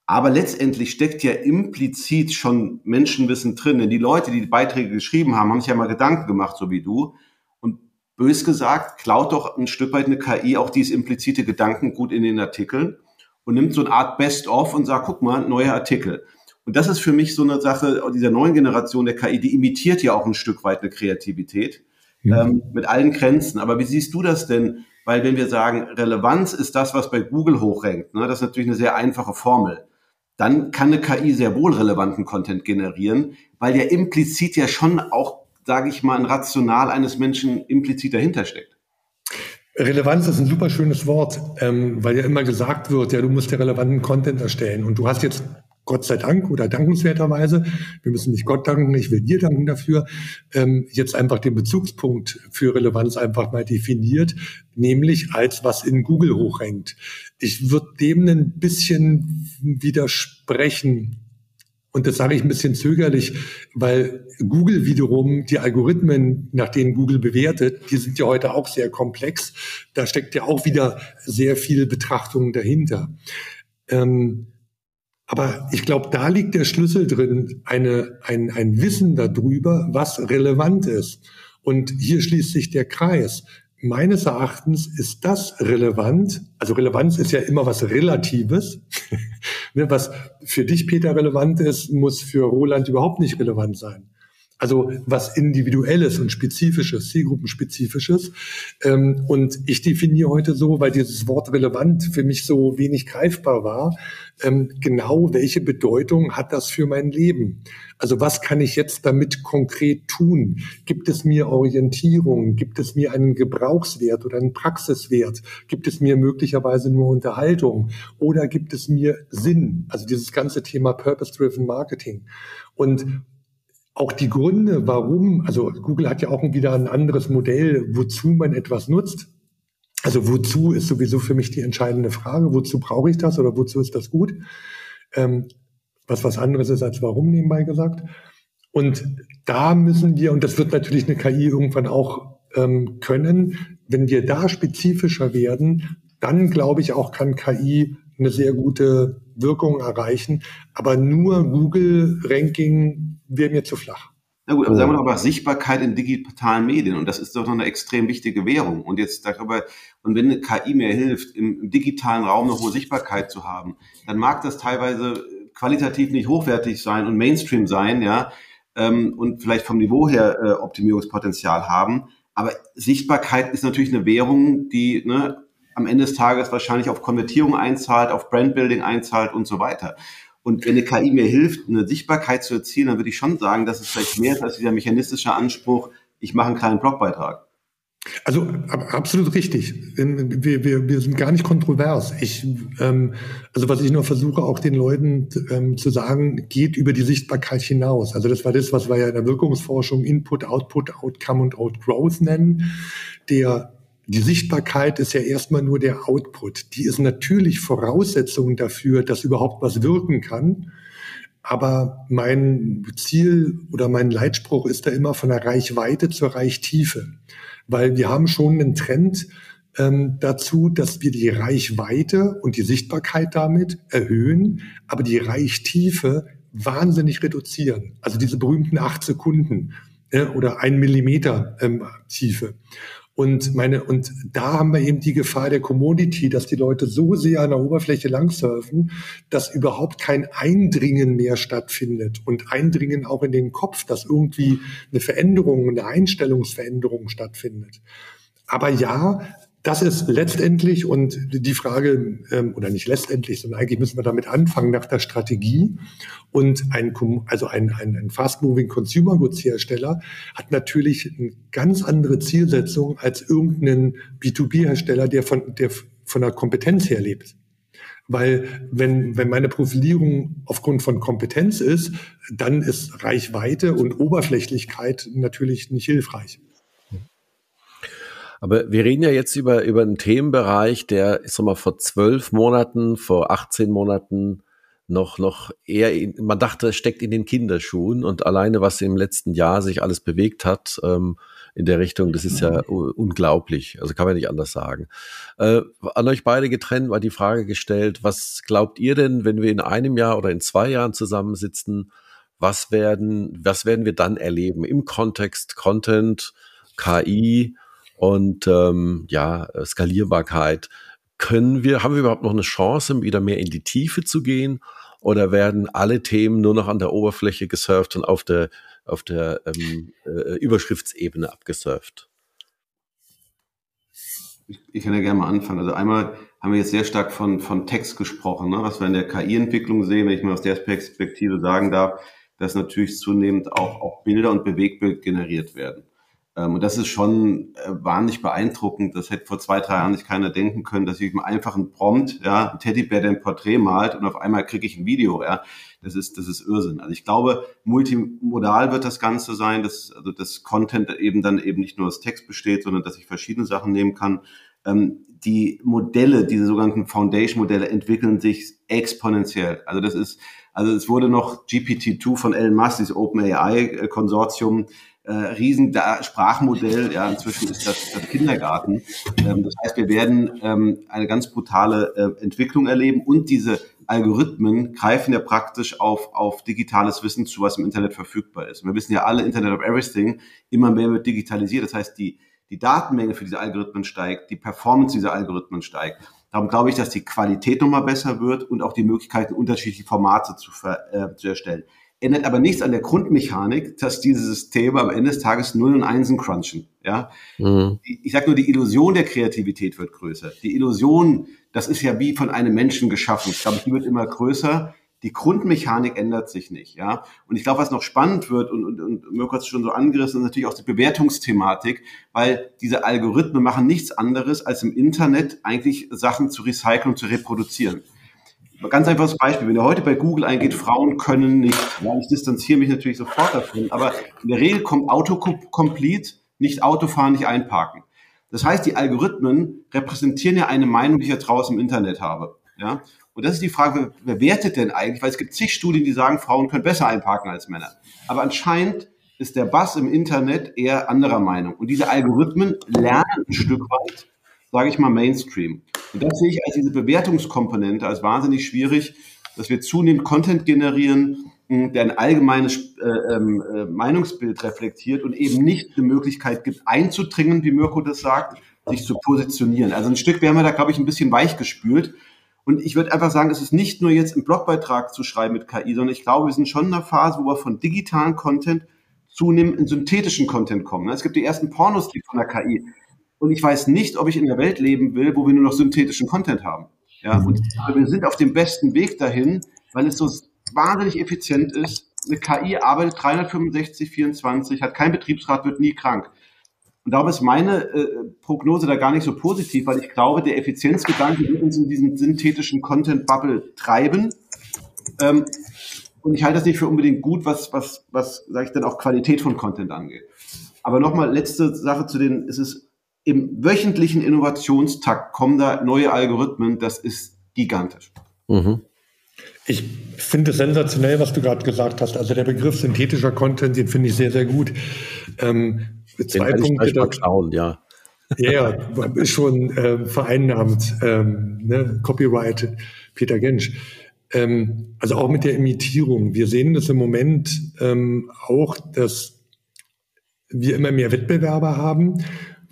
Aber letztendlich steckt ja implizit schon Menschenwissen drin, denn die Leute, die die Beiträge geschrieben haben, haben sich ja mal Gedanken gemacht, so wie du. Und bös gesagt, klaut doch ein Stück weit eine KI auch dieses implizite Gedanken gut in den Artikeln und nimmt so eine Art Best-of und sagt, guck mal, neuer Artikel. Und das ist für mich so eine Sache dieser neuen Generation der KI, die imitiert ja auch ein Stück weit eine Kreativität ja. ähm, mit allen Grenzen. Aber wie siehst du das denn? Weil wenn wir sagen, Relevanz ist das, was bei Google hochrankt, ne, das ist natürlich eine sehr einfache Formel. Dann kann eine KI sehr wohl relevanten Content generieren, weil ja implizit ja schon auch, sage ich mal, ein Rational eines Menschen implizit dahinter steckt. Relevanz ist ein super schönes Wort, ähm, weil ja immer gesagt wird, ja, du musst ja relevanten Content erstellen. Und du hast jetzt Gott sei Dank oder dankenswerterweise, wir müssen nicht Gott danken, ich will dir danken dafür, ähm, jetzt einfach den Bezugspunkt für Relevanz einfach mal definiert, nämlich als was in Google hochhängt. Ich würde dem ein bisschen widersprechen. Und das sage ich ein bisschen zögerlich, weil Google wiederum, die Algorithmen, nach denen Google bewertet, die sind ja heute auch sehr komplex. Da steckt ja auch wieder sehr viel Betrachtung dahinter. Ähm, Aber ich glaube, da liegt der Schlüssel drin, eine, ein, ein Wissen darüber, was relevant ist. Und hier schließt sich der Kreis. Meines Erachtens ist das relevant. Also Relevanz ist ja immer was Relatives. [laughs] Ne, was für dich, Peter, relevant ist, muss für Roland überhaupt nicht relevant sein. Also was Individuelles und Spezifisches, Zielgruppenspezifisches. Ähm, und ich definiere heute so, weil dieses Wort relevant für mich so wenig greifbar war, ähm, genau welche Bedeutung hat das für mein Leben? Also was kann ich jetzt damit konkret tun? Gibt es mir Orientierung? Gibt es mir einen Gebrauchswert oder einen Praxiswert? Gibt es mir möglicherweise nur Unterhaltung? Oder gibt es mir Sinn? Also dieses ganze Thema Purpose-Driven Marketing. Und auch die Gründe, warum, also Google hat ja auch wieder ein anderes Modell, wozu man etwas nutzt. Also wozu ist sowieso für mich die entscheidende Frage. Wozu brauche ich das oder wozu ist das gut? Ähm, was was anderes ist als warum nebenbei gesagt. Und da müssen wir, und das wird natürlich eine KI irgendwann auch ähm, können, wenn wir da spezifischer werden, dann glaube ich auch kann KI eine sehr gute Wirkung erreichen. Aber nur Google-Ranking wäre mir zu flach. Na gut, aber sagen wir doch mal Sichtbarkeit in digitalen Medien und das ist doch noch eine extrem wichtige Währung. Und jetzt darüber, und wenn eine KI mir hilft, im, im digitalen Raum eine hohe Sichtbarkeit zu haben, dann mag das teilweise qualitativ nicht hochwertig sein und Mainstream sein, ja, ähm, und vielleicht vom Niveau her äh, Optimierungspotenzial haben. Aber Sichtbarkeit ist natürlich eine Währung, die ne, am Ende des Tages wahrscheinlich auf Konvertierung einzahlt, auf Brandbuilding einzahlt und so weiter. Und wenn eine KI mir hilft, eine Sichtbarkeit zu erzielen, dann würde ich schon sagen, dass es vielleicht mehr ist als dieser mechanistische Anspruch, ich mache einen kleinen Blogbeitrag. Also absolut richtig. Wir, wir, wir sind gar nicht kontrovers. Ich, ähm, also was ich nur versuche, auch den Leuten ähm, zu sagen, geht über die Sichtbarkeit hinaus. Also das war das, was wir ja in der Wirkungsforschung Input, Output, Outcome und Outgrowth nennen. Der die Sichtbarkeit ist ja erstmal nur der Output. Die ist natürlich Voraussetzung dafür, dass überhaupt was wirken kann. Aber mein Ziel oder mein Leitspruch ist da immer von der Reichweite zur Reichtiefe. Weil wir haben schon einen Trend ähm, dazu, dass wir die Reichweite und die Sichtbarkeit damit erhöhen, aber die Reichtiefe wahnsinnig reduzieren. Also diese berühmten acht Sekunden äh, oder ein Millimeter ähm, Tiefe. Und meine, und da haben wir eben die Gefahr der Commodity, dass die Leute so sehr an der Oberfläche langsurfen, dass überhaupt kein Eindringen mehr stattfindet und Eindringen auch in den Kopf, dass irgendwie eine Veränderung, eine Einstellungsveränderung stattfindet. Aber ja, das ist letztendlich und die Frage, ähm, oder nicht letztendlich, sondern eigentlich müssen wir damit anfangen nach der Strategie. Und ein, also ein, ein, ein Fast-Moving Consumer Goods Hersteller hat natürlich eine ganz andere Zielsetzung als irgendein B2B-Hersteller, der von, der von der Kompetenz her lebt. Weil wenn, wenn meine Profilierung aufgrund von Kompetenz ist, dann ist Reichweite und Oberflächlichkeit natürlich nicht hilfreich. Aber wir reden ja jetzt über, über einen Themenbereich, der, ich sag mal, vor zwölf Monaten, vor 18 Monaten noch, noch eher, in, man dachte, steckt in den Kinderschuhen und alleine, was im letzten Jahr sich alles bewegt hat, ähm, in der Richtung, das ist ja unglaublich. Also kann man nicht anders sagen. Äh, an euch beide getrennt war die Frage gestellt, was glaubt ihr denn, wenn wir in einem Jahr oder in zwei Jahren zusammensitzen, was werden, was werden wir dann erleben im Kontext Content, KI, und ähm, ja, Skalierbarkeit. Können wir, haben wir überhaupt noch eine Chance, wieder mehr in die Tiefe zu gehen? Oder werden alle Themen nur noch an der Oberfläche gesurft und auf der, auf der ähm, äh, Überschriftsebene abgesurft? Ich, ich, kann ja gerne mal anfangen. Also einmal haben wir jetzt sehr stark von, von Text gesprochen, ne? was wir in der KI-Entwicklung sehen, wenn ich mal aus der Perspektive sagen darf, dass natürlich zunehmend auch, auch Bilder und Bewegbild generiert werden. Ähm, und das ist schon äh, wahnsinnig beeindruckend. Das hätte vor zwei, drei Jahren nicht keiner denken können, dass ich mir einfach einen Prompt, ja, ein Teddybär, der ein Porträt malt und auf einmal kriege ich ein Video, ja. Das ist, das ist Irrsinn. Also ich glaube, multimodal wird das Ganze sein, dass, also das Content eben dann eben nicht nur aus Text besteht, sondern dass ich verschiedene Sachen nehmen kann. Ähm, die Modelle, diese sogenannten Foundation-Modelle entwickeln sich exponentiell. Also das ist, also es wurde noch GPT-2 von Elon Musk, dieses OpenAI-Konsortium, äh, riesen Sprachmodell. Ja, inzwischen ist das, das Kindergarten. Ähm, das heißt, wir werden ähm, eine ganz brutale äh, Entwicklung erleben und diese Algorithmen greifen ja praktisch auf, auf digitales Wissen zu, was im Internet verfügbar ist. Und wir wissen ja alle, Internet of Everything, immer mehr wird digitalisiert. Das heißt, die, die Datenmenge für diese Algorithmen steigt, die Performance dieser Algorithmen steigt. Darum glaube ich, dass die Qualität nochmal besser wird und auch die Möglichkeiten, unterschiedliche Formate zu, äh, zu erstellen. Ändert aber nichts an der Grundmechanik, dass diese Systeme am Ende des Tages Null und Einsen crunchen. Ja? Mhm. Ich sage nur, die Illusion der Kreativität wird größer. Die Illusion, das ist ja wie von einem Menschen geschaffen. Ich glaube, die wird immer größer die Grundmechanik ändert sich nicht, ja. Und ich glaube, was noch spannend wird und, und, und Mirko hat es schon so angerissen, ist natürlich auch die Bewertungsthematik, weil diese Algorithmen machen nichts anderes, als im Internet eigentlich Sachen zu recyceln und zu reproduzieren. Ganz einfaches Beispiel, wenn ihr heute bei Google eingeht, Frauen können nicht, ja, ich distanziere mich natürlich sofort davon, aber in der Regel kommt Autocomplete, nicht Autofahren, nicht einparken. Das heißt, die Algorithmen repräsentieren ja eine Meinung, die ich ja draußen im Internet habe. Ja? Und das ist die Frage, wer wertet denn eigentlich? Weil es gibt zig Studien, die sagen, Frauen können besser einparken als Männer. Aber anscheinend ist der Bass im Internet eher anderer Meinung. Und diese Algorithmen lernen ein Stück weit, sage ich mal, Mainstream. Und das sehe ich als diese Bewertungskomponente als wahnsinnig schwierig, dass wir zunehmend Content generieren, hm, der ein allgemeines äh, ähm, äh, Meinungsbild reflektiert und eben nicht die Möglichkeit gibt, einzudringen, wie Mirko das sagt, sich zu positionieren. Also ein Stück werden wir da, glaube ich, ein bisschen weich gespült. Und ich würde einfach sagen, es ist nicht nur jetzt einen Blogbeitrag zu schreiben mit KI, sondern ich glaube, wir sind schon in einer Phase, wo wir von digitalen Content zunehmend in synthetischen Content kommen. Es gibt die ersten Pornos die von der KI. Und ich weiß nicht, ob ich in der Welt leben will, wo wir nur noch synthetischen Content haben. Ja, und wir sind auf dem besten Weg dahin, weil es so wahnsinnig effizient ist. Eine KI arbeitet 365, 24, hat kein Betriebsrat, wird nie krank. Und darum ist meine äh, Prognose da gar nicht so positiv, weil ich glaube, der Effizienzgedanke wird uns in diesen synthetischen Content-Bubble treiben. Ähm, und ich halte das nicht für unbedingt gut, was, was, was sage ich dann auch Qualität von Content angeht. Aber nochmal letzte Sache zu den, es ist im wöchentlichen Innovationstakt kommen da neue Algorithmen, das ist gigantisch. Mhm. Ich finde es sensationell, was du gerade gesagt hast. Also der Begriff synthetischer Content, den finde ich sehr, sehr gut. Ähm, zwei Punkte. Ich mal schauen, ja. Ja, ist schon äh, vereinnahmt, ähm, ne? Copyright Peter Gensch. Ähm, also auch mit der Imitierung. Wir sehen das im Moment ähm, auch, dass wir immer mehr Wettbewerber haben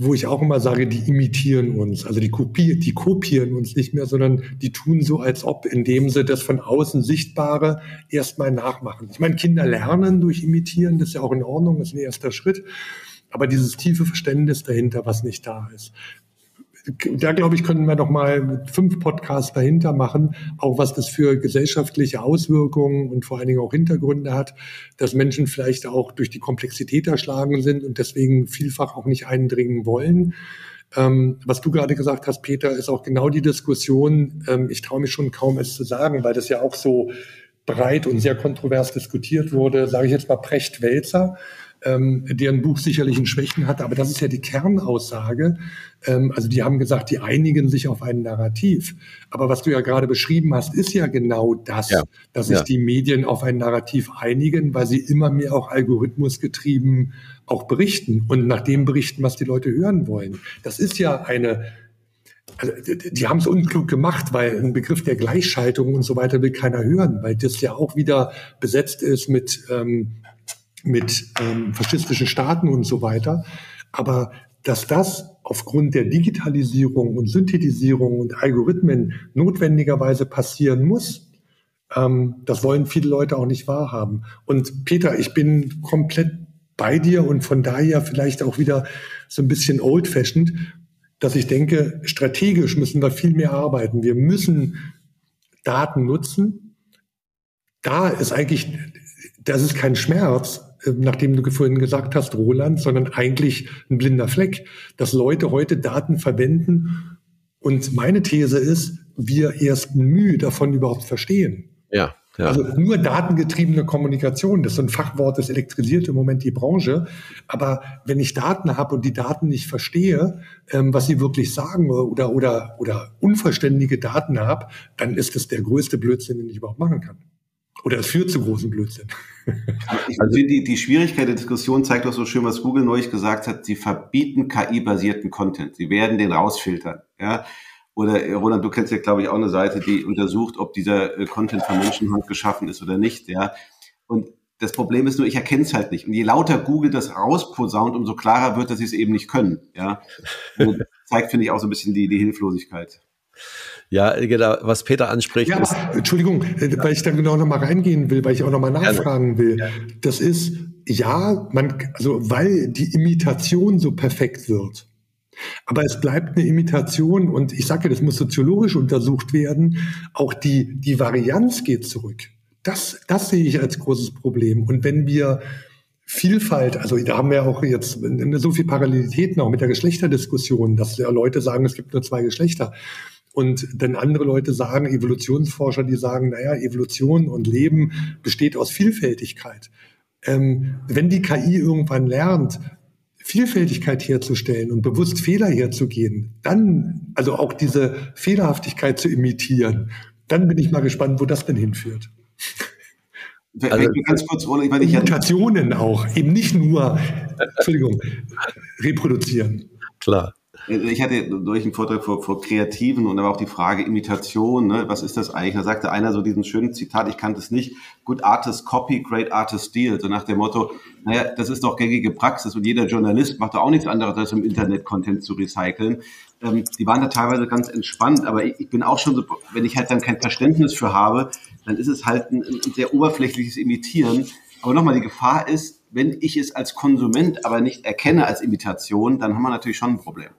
wo ich auch immer sage, die imitieren uns. Also die, kopieren, die kopieren uns nicht mehr, sondern die tun so, als ob, indem sie das von außen Sichtbare erstmal nachmachen. Ich meine, Kinder lernen durch Imitieren, das ist ja auch in Ordnung, das ist ein erster Schritt. Aber dieses tiefe Verständnis dahinter, was nicht da ist da glaube ich, können wir noch mal fünf Podcasts dahinter machen, auch was das für gesellschaftliche Auswirkungen und vor allen Dingen auch Hintergründe hat, dass Menschen vielleicht auch durch die Komplexität erschlagen sind und deswegen vielfach auch nicht eindringen wollen. Ähm, was du gerade gesagt hast, Peter, ist auch genau die Diskussion. Ähm, ich traue mich schon kaum es zu sagen, weil das ja auch so breit und sehr kontrovers diskutiert wurde, sage ich jetzt mal Precht-Wälzer ähm, deren Buch sicherlich in Schwächen hatte, aber das ist ja die Kernaussage. Ähm, also die haben gesagt, die einigen sich auf ein Narrativ. Aber was du ja gerade beschrieben hast, ist ja genau das, ja. dass sich ja. die Medien auf ein Narrativ einigen, weil sie immer mehr auch algorithmusgetrieben auch berichten und nach dem berichten, was die Leute hören wollen. Das ist ja eine also die haben es unklug gemacht, weil ein Begriff der Gleichschaltung und so weiter will keiner hören, weil das ja auch wieder besetzt ist mit ähm, mit ähm, faschistischen Staaten und so weiter. Aber dass das aufgrund der Digitalisierung und Synthetisierung und Algorithmen notwendigerweise passieren muss, ähm, das wollen viele Leute auch nicht wahrhaben. Und Peter, ich bin komplett bei dir und von daher vielleicht auch wieder so ein bisschen old-fashioned, dass ich denke, strategisch müssen wir viel mehr arbeiten. Wir müssen Daten nutzen. Da ist eigentlich, das ist kein Schmerz, nachdem du vorhin gesagt hast, Roland, sondern eigentlich ein blinder Fleck, dass Leute heute Daten verwenden. Und meine These ist, wir erst Mühe davon überhaupt verstehen. Ja. Ja. Also nur datengetriebene Kommunikation, das ist ein Fachwort, das elektrisiert im Moment die Branche. Aber wenn ich Daten habe und die Daten nicht verstehe, ähm, was sie wirklich sagen oder, oder, oder unverständige Daten habe, dann ist das der größte Blödsinn, den ich überhaupt machen kann. Oder es führt zu großen Blödsinn. [laughs] Also, die, die Schwierigkeit der Diskussion zeigt doch so schön, was Google neulich gesagt hat. Sie verbieten KI-basierten Content. Sie werden den rausfiltern. Ja? Oder äh, Roland, du kennst ja, glaube ich, auch eine Seite, die untersucht, ob dieser äh, Content von Menschenhand geschaffen ist oder nicht. Ja? Und das Problem ist nur, ich erkenne es halt nicht. Und je lauter Google das rausposaunt, umso klarer wird, dass sie es eben nicht können. Ja? Und das zeigt, finde ich, auch so ein bisschen die, die Hilflosigkeit. Ja, genau, was Peter anspricht. Ja, ist, Entschuldigung, äh, weil ich da genau nochmal reingehen will, weil ich auch nochmal nachfragen will. Das ist, ja, man, also weil die Imitation so perfekt wird. Aber es bleibt eine Imitation und ich sage, das muss soziologisch untersucht werden. Auch die, die Varianz geht zurück. Das, das sehe ich als großes Problem. Und wenn wir Vielfalt, also da haben wir auch jetzt so viel Parallelitäten auch mit der Geschlechterdiskussion, dass ja Leute sagen, es gibt nur zwei Geschlechter. Und dann andere Leute sagen, Evolutionsforscher, die sagen, naja, Evolution und Leben besteht aus Vielfältigkeit. Ähm, wenn die KI irgendwann lernt, Vielfältigkeit herzustellen und bewusst Fehler herzugehen, dann, also auch diese Fehlerhaftigkeit zu imitieren, dann bin ich mal gespannt, wo das denn hinführt. Also, ganz kurz, ich meine, ich Mutationen auch, eben nicht nur, Entschuldigung, reproduzieren. Klar. Ich hatte durch einen Vortrag vor, vor Kreativen und aber auch die Frage Imitation, ne? was ist das eigentlich? Da sagte einer so diesen schönen Zitat, ich kannte es nicht, good artist copy, great artist steal, so nach dem Motto, naja, das ist doch gängige Praxis und jeder Journalist macht doch auch nichts anderes, als im Internet Content zu recyceln. Ähm, die waren da teilweise ganz entspannt, aber ich, ich, bin auch schon so, wenn ich halt dann kein Verständnis für habe, dann ist es halt ein, ein sehr oberflächliches Imitieren. Aber nochmal, die Gefahr ist, wenn ich es als Konsument aber nicht erkenne als Imitation, dann haben wir natürlich schon ein Problem.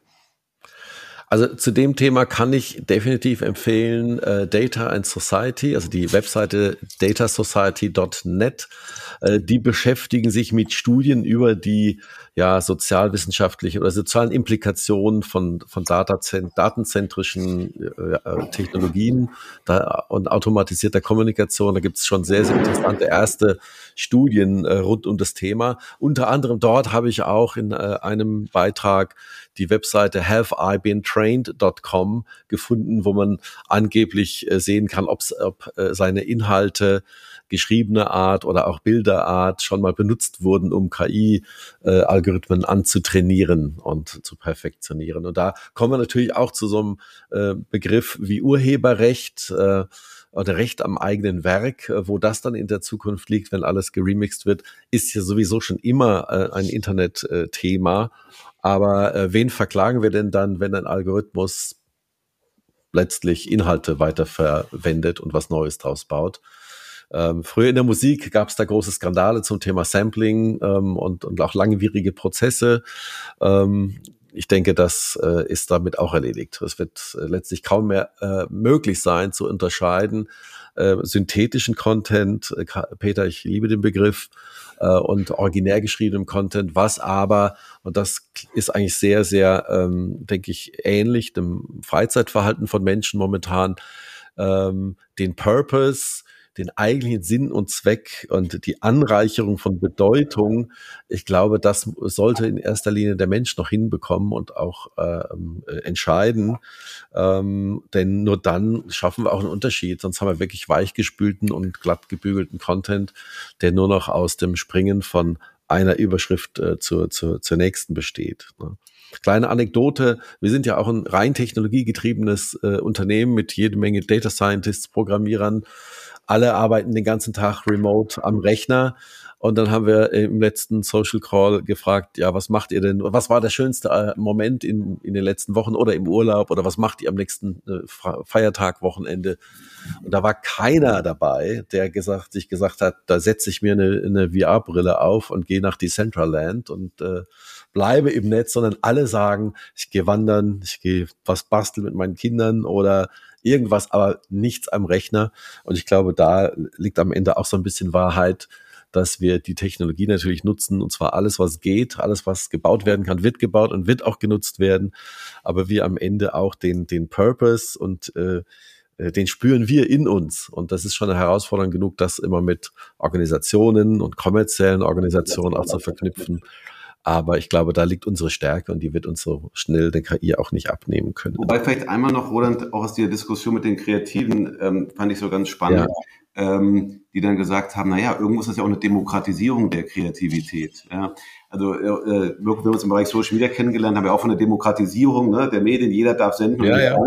Also zu dem Thema kann ich definitiv empfehlen äh, Data and Society, also die Webseite datasociety.net. Äh, die beschäftigen sich mit Studien über die ja sozialwissenschaftlichen oder sozialen Implikationen von von Datazent datenzentrischen äh, äh, Technologien da, und automatisierter Kommunikation. Da gibt es schon sehr sehr interessante erste Studien äh, rund um das Thema. Unter anderem dort habe ich auch in äh, einem Beitrag die Webseite haveibeentrained.com gefunden, wo man angeblich äh, sehen kann, ob äh, seine Inhalte geschriebene Art oder auch Bilderart schon mal benutzt wurden, um KI-Algorithmen äh, anzutrainieren und zu perfektionieren. Und da kommen wir natürlich auch zu so einem Begriff wie Urheberrecht oder Recht am eigenen Werk, äh, wo das dann in der Zukunft liegt, wenn alles geremixed wird, ist ja sowieso schon immer äh, ein Internet-Thema. Aber äh, wen verklagen wir denn dann, wenn ein Algorithmus letztlich Inhalte weiterverwendet und was Neues draus baut? Ähm, früher in der Musik gab es da große Skandale zum Thema Sampling ähm, und, und auch langwierige Prozesse. Ähm, ich denke, das äh, ist damit auch erledigt. Es wird äh, letztlich kaum mehr äh, möglich sein zu unterscheiden. Äh, synthetischen Content, äh, Peter, ich liebe den Begriff, äh, und originär geschriebenem Content, was aber, und das ist eigentlich sehr, sehr, ähm, denke ich, ähnlich dem Freizeitverhalten von Menschen momentan, ähm, den Purpose, den eigentlichen Sinn und Zweck und die Anreicherung von Bedeutung, ich glaube, das sollte in erster Linie der Mensch noch hinbekommen und auch ähm, äh, entscheiden. Ähm, denn nur dann schaffen wir auch einen Unterschied. Sonst haben wir wirklich weichgespülten und glatt gebügelten Content, der nur noch aus dem Springen von einer Überschrift äh, zur, zur, zur nächsten besteht. Ne? Kleine Anekdote, wir sind ja auch ein rein technologiegetriebenes äh, Unternehmen mit jede Menge Data Scientists, Programmierern, alle arbeiten den ganzen Tag remote am Rechner. Und dann haben wir im letzten Social Call gefragt, ja, was macht ihr denn? Was war der schönste äh, Moment in, in den letzten Wochen oder im Urlaub? Oder was macht ihr am nächsten äh, Feiertag, Wochenende? Und da war keiner dabei, der gesagt, sich gesagt hat, da setze ich mir eine, eine VR-Brille auf und gehe nach Decentraland und äh, bleibe im Netz, sondern alle sagen, ich gehe wandern, ich gehe was basteln mit meinen Kindern oder irgendwas, aber nichts am Rechner. Und ich glaube, da liegt am Ende auch so ein bisschen Wahrheit, dass wir die Technologie natürlich nutzen, und zwar alles, was geht, alles, was gebaut werden kann, wird gebaut und wird auch genutzt werden, aber wir am Ende auch den, den Purpose und äh, äh den spüren wir in uns. Und das ist schon eine Herausforderung genug, das immer mit Organisationen und kommerziellen Organisationen auch zu verknüpfen. Aber ich glaube, da liegt unsere Stärke und die wird uns so schnell der KI auch nicht abnehmen können. Wobei vielleicht einmal noch, Roland, auch aus der Diskussion mit den Kreativen, ähm, fand ich so ganz spannend. Ja ähm, die dann gesagt haben, naja, irgendwo ist das ja auch eine Demokratisierung der Kreativität. Ja. Also äh, äh wir haben uns im Bereich Social Media kennengelernt, haben wir auch von der Demokratisierung ne, der Medien, jeder darf senden und ja, ja.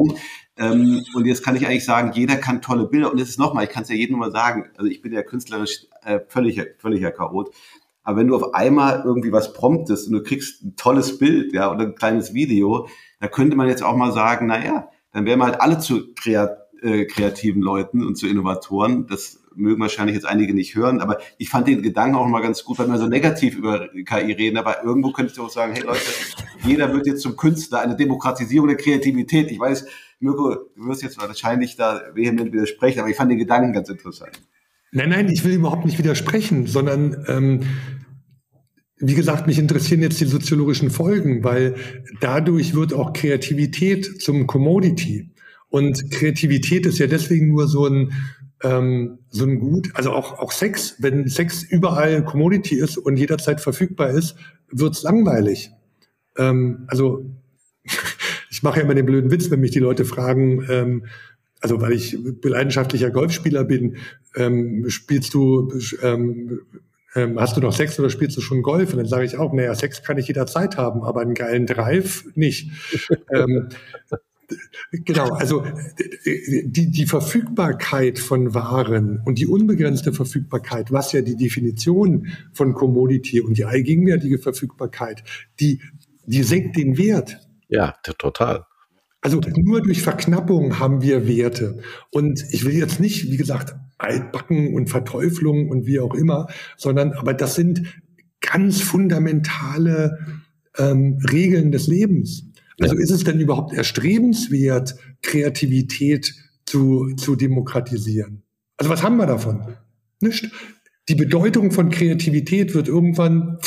Ähm, und jetzt kann ich eigentlich sagen, jeder kann tolle Bilder. Und jetzt ist nochmal, ich kann es ja jedem mal sagen, also ich bin ja künstlerisch äh, völliger, völliger Chaot. Aber wenn du auf einmal irgendwie was promptest und du kriegst ein tolles Bild, ja, oder ein kleines Video, da könnte man jetzt auch mal sagen, naja, dann wären wir halt alle zu äh, kreativen Leuten und zu Innovatoren. Das mögen wahrscheinlich jetzt einige nicht hören, aber ich fand den Gedanken auch mal ganz gut, weil wir so negativ über KI reden, aber irgendwo könnte ich auch sagen, hey Leute, jeder wird jetzt zum Künstler, eine Demokratisierung der Kreativität. Ich weiß, Mirko, du wirst jetzt wahrscheinlich da vehement widersprechen, aber ich fand den Gedanken ganz interessant. Nein, nein, ich will überhaupt nicht widersprechen, sondern ähm, wie gesagt, mich interessieren jetzt die soziologischen Folgen, weil dadurch wird auch Kreativität zum Commodity. Und Kreativität ist ja deswegen nur so ein, ähm, so ein Gut, also auch, auch Sex, wenn Sex überall Commodity ist und jederzeit verfügbar ist, wird's langweilig. Ähm, also [laughs] ich mache ja immer den blöden Witz, wenn mich die Leute fragen, ähm, also weil ich leidenschaftlicher Golfspieler bin, ähm, spielst du, ähm, ähm, hast du noch Sex oder spielst du schon Golf? Und dann sage ich auch, naja, Sex kann ich jederzeit haben, aber einen geilen Drive nicht. [laughs] ähm, Genau, also die, die Verfügbarkeit von Waren und die unbegrenzte Verfügbarkeit, was ja die Definition von Commodity und die allgegenwärtige Verfügbarkeit, die, die senkt den Wert. Ja, total. Also nur durch Verknappung haben wir Werte. Und ich will jetzt nicht, wie gesagt, Altbacken und Verteuflung und wie auch immer, sondern aber das sind ganz fundamentale ähm, Regeln des Lebens. Also ist es denn überhaupt erstrebenswert, Kreativität zu, zu demokratisieren? Also was haben wir davon? Nicht? Die Bedeutung von Kreativität wird irgendwann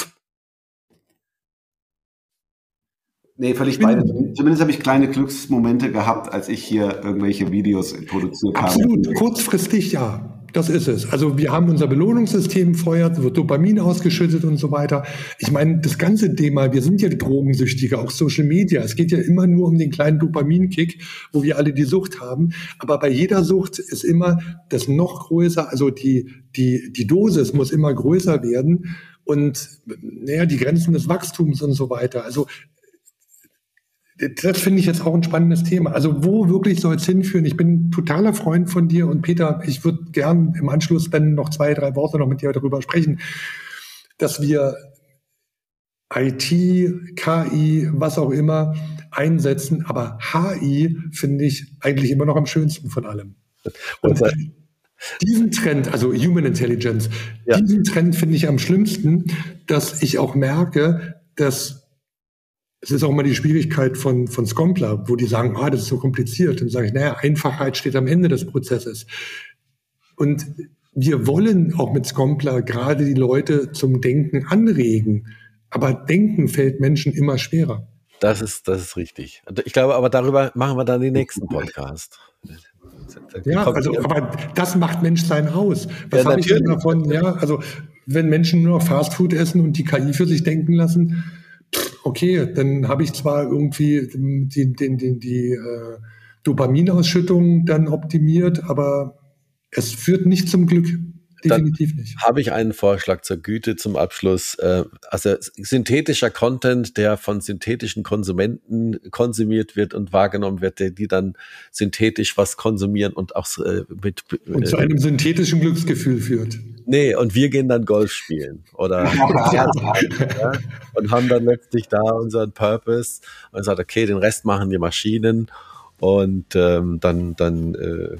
Nee, völlig beide. Zumindest habe ich kleine Glücksmomente gehabt, als ich hier irgendwelche Videos produziert Absolut. habe. Absolut, kurzfristig ja. Das ist es. Also wir haben unser Belohnungssystem feuert, wird Dopamin ausgeschüttet und so weiter. Ich meine, das ganze Thema, wir sind ja Drogensüchtige, auch Social Media. Es geht ja immer nur um den kleinen Dopaminkick, wo wir alle die Sucht haben. Aber bei jeder Sucht ist immer das noch größer, also die, die, die Dosis muss immer größer werden und naja, die Grenzen des Wachstums und so weiter. Also das finde ich jetzt auch ein spannendes Thema. Also wo wirklich soll es hinführen? Ich bin totaler Freund von dir und Peter, ich würde gern im Anschluss dann noch zwei, drei Worte noch mit dir darüber sprechen, dass wir IT, KI, was auch immer einsetzen, aber HI finde ich eigentlich immer noch am schönsten von allem. Und diesen Trend, also Human Intelligence, ja. diesen Trend finde ich am schlimmsten, dass ich auch merke, dass es ist auch mal die Schwierigkeit von, von Scompler, wo die sagen, ah, das ist so kompliziert. Dann sage ich, naja, Einfachheit steht am Ende des Prozesses. Und wir wollen auch mit Scompler gerade die Leute zum Denken anregen. Aber Denken fällt Menschen immer schwerer. Das ist, das ist richtig. Ich glaube, aber darüber machen wir dann den nächsten Podcast. Ja, also, aber das macht Menschsein aus. Was ja, habe ich denn davon? Ja, also, wenn Menschen nur noch Fastfood essen und die KI für sich denken lassen, okay, dann habe ich zwar irgendwie die, die, die, die äh, Dopaminausschüttung dann optimiert, aber es führt nicht zum Glück. Definitiv nicht. Habe ich einen Vorschlag zur Güte zum Abschluss. Äh, also synthetischer Content, der von synthetischen Konsumenten konsumiert wird und wahrgenommen wird, der die dann synthetisch was konsumieren und auch äh, mit und zu einem synthetischen Glücksgefühl führt. Nee, und wir gehen dann Golf spielen oder ja, [laughs] [laughs] und haben dann letztlich da unseren Purpose und sagt, okay, den Rest machen die Maschinen und ähm, dann dann äh,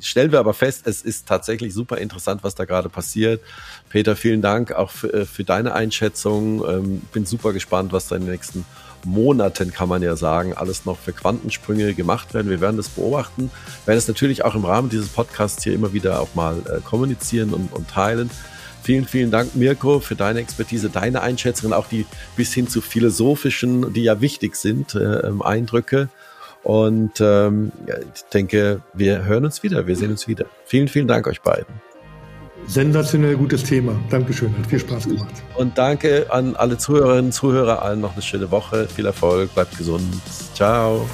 stellen wir aber fest, es ist tatsächlich super interessant, was da gerade passiert. Peter, vielen Dank auch für, äh, für deine Einschätzung. Ähm, bin super gespannt, was da in den nächsten Monaten, kann man ja sagen, alles noch für Quantensprünge gemacht werden. Wir werden das beobachten, werden es natürlich auch im Rahmen dieses Podcasts hier immer wieder auch mal äh, kommunizieren und, und teilen. Vielen, vielen Dank, Mirko, für deine Expertise, deine Einschätzungen, auch die bis hin zu philosophischen, die ja wichtig sind, äh, ähm, Eindrücke. Und ähm, ja, ich denke, wir hören uns wieder, wir sehen uns wieder. Vielen, vielen Dank euch beiden. sensationell gutes Thema. Dankeschön, hat viel Spaß gemacht. Und danke an alle Zuhörerinnen und Zuhörer, allen noch eine schöne Woche, viel Erfolg, bleibt gesund. Ciao.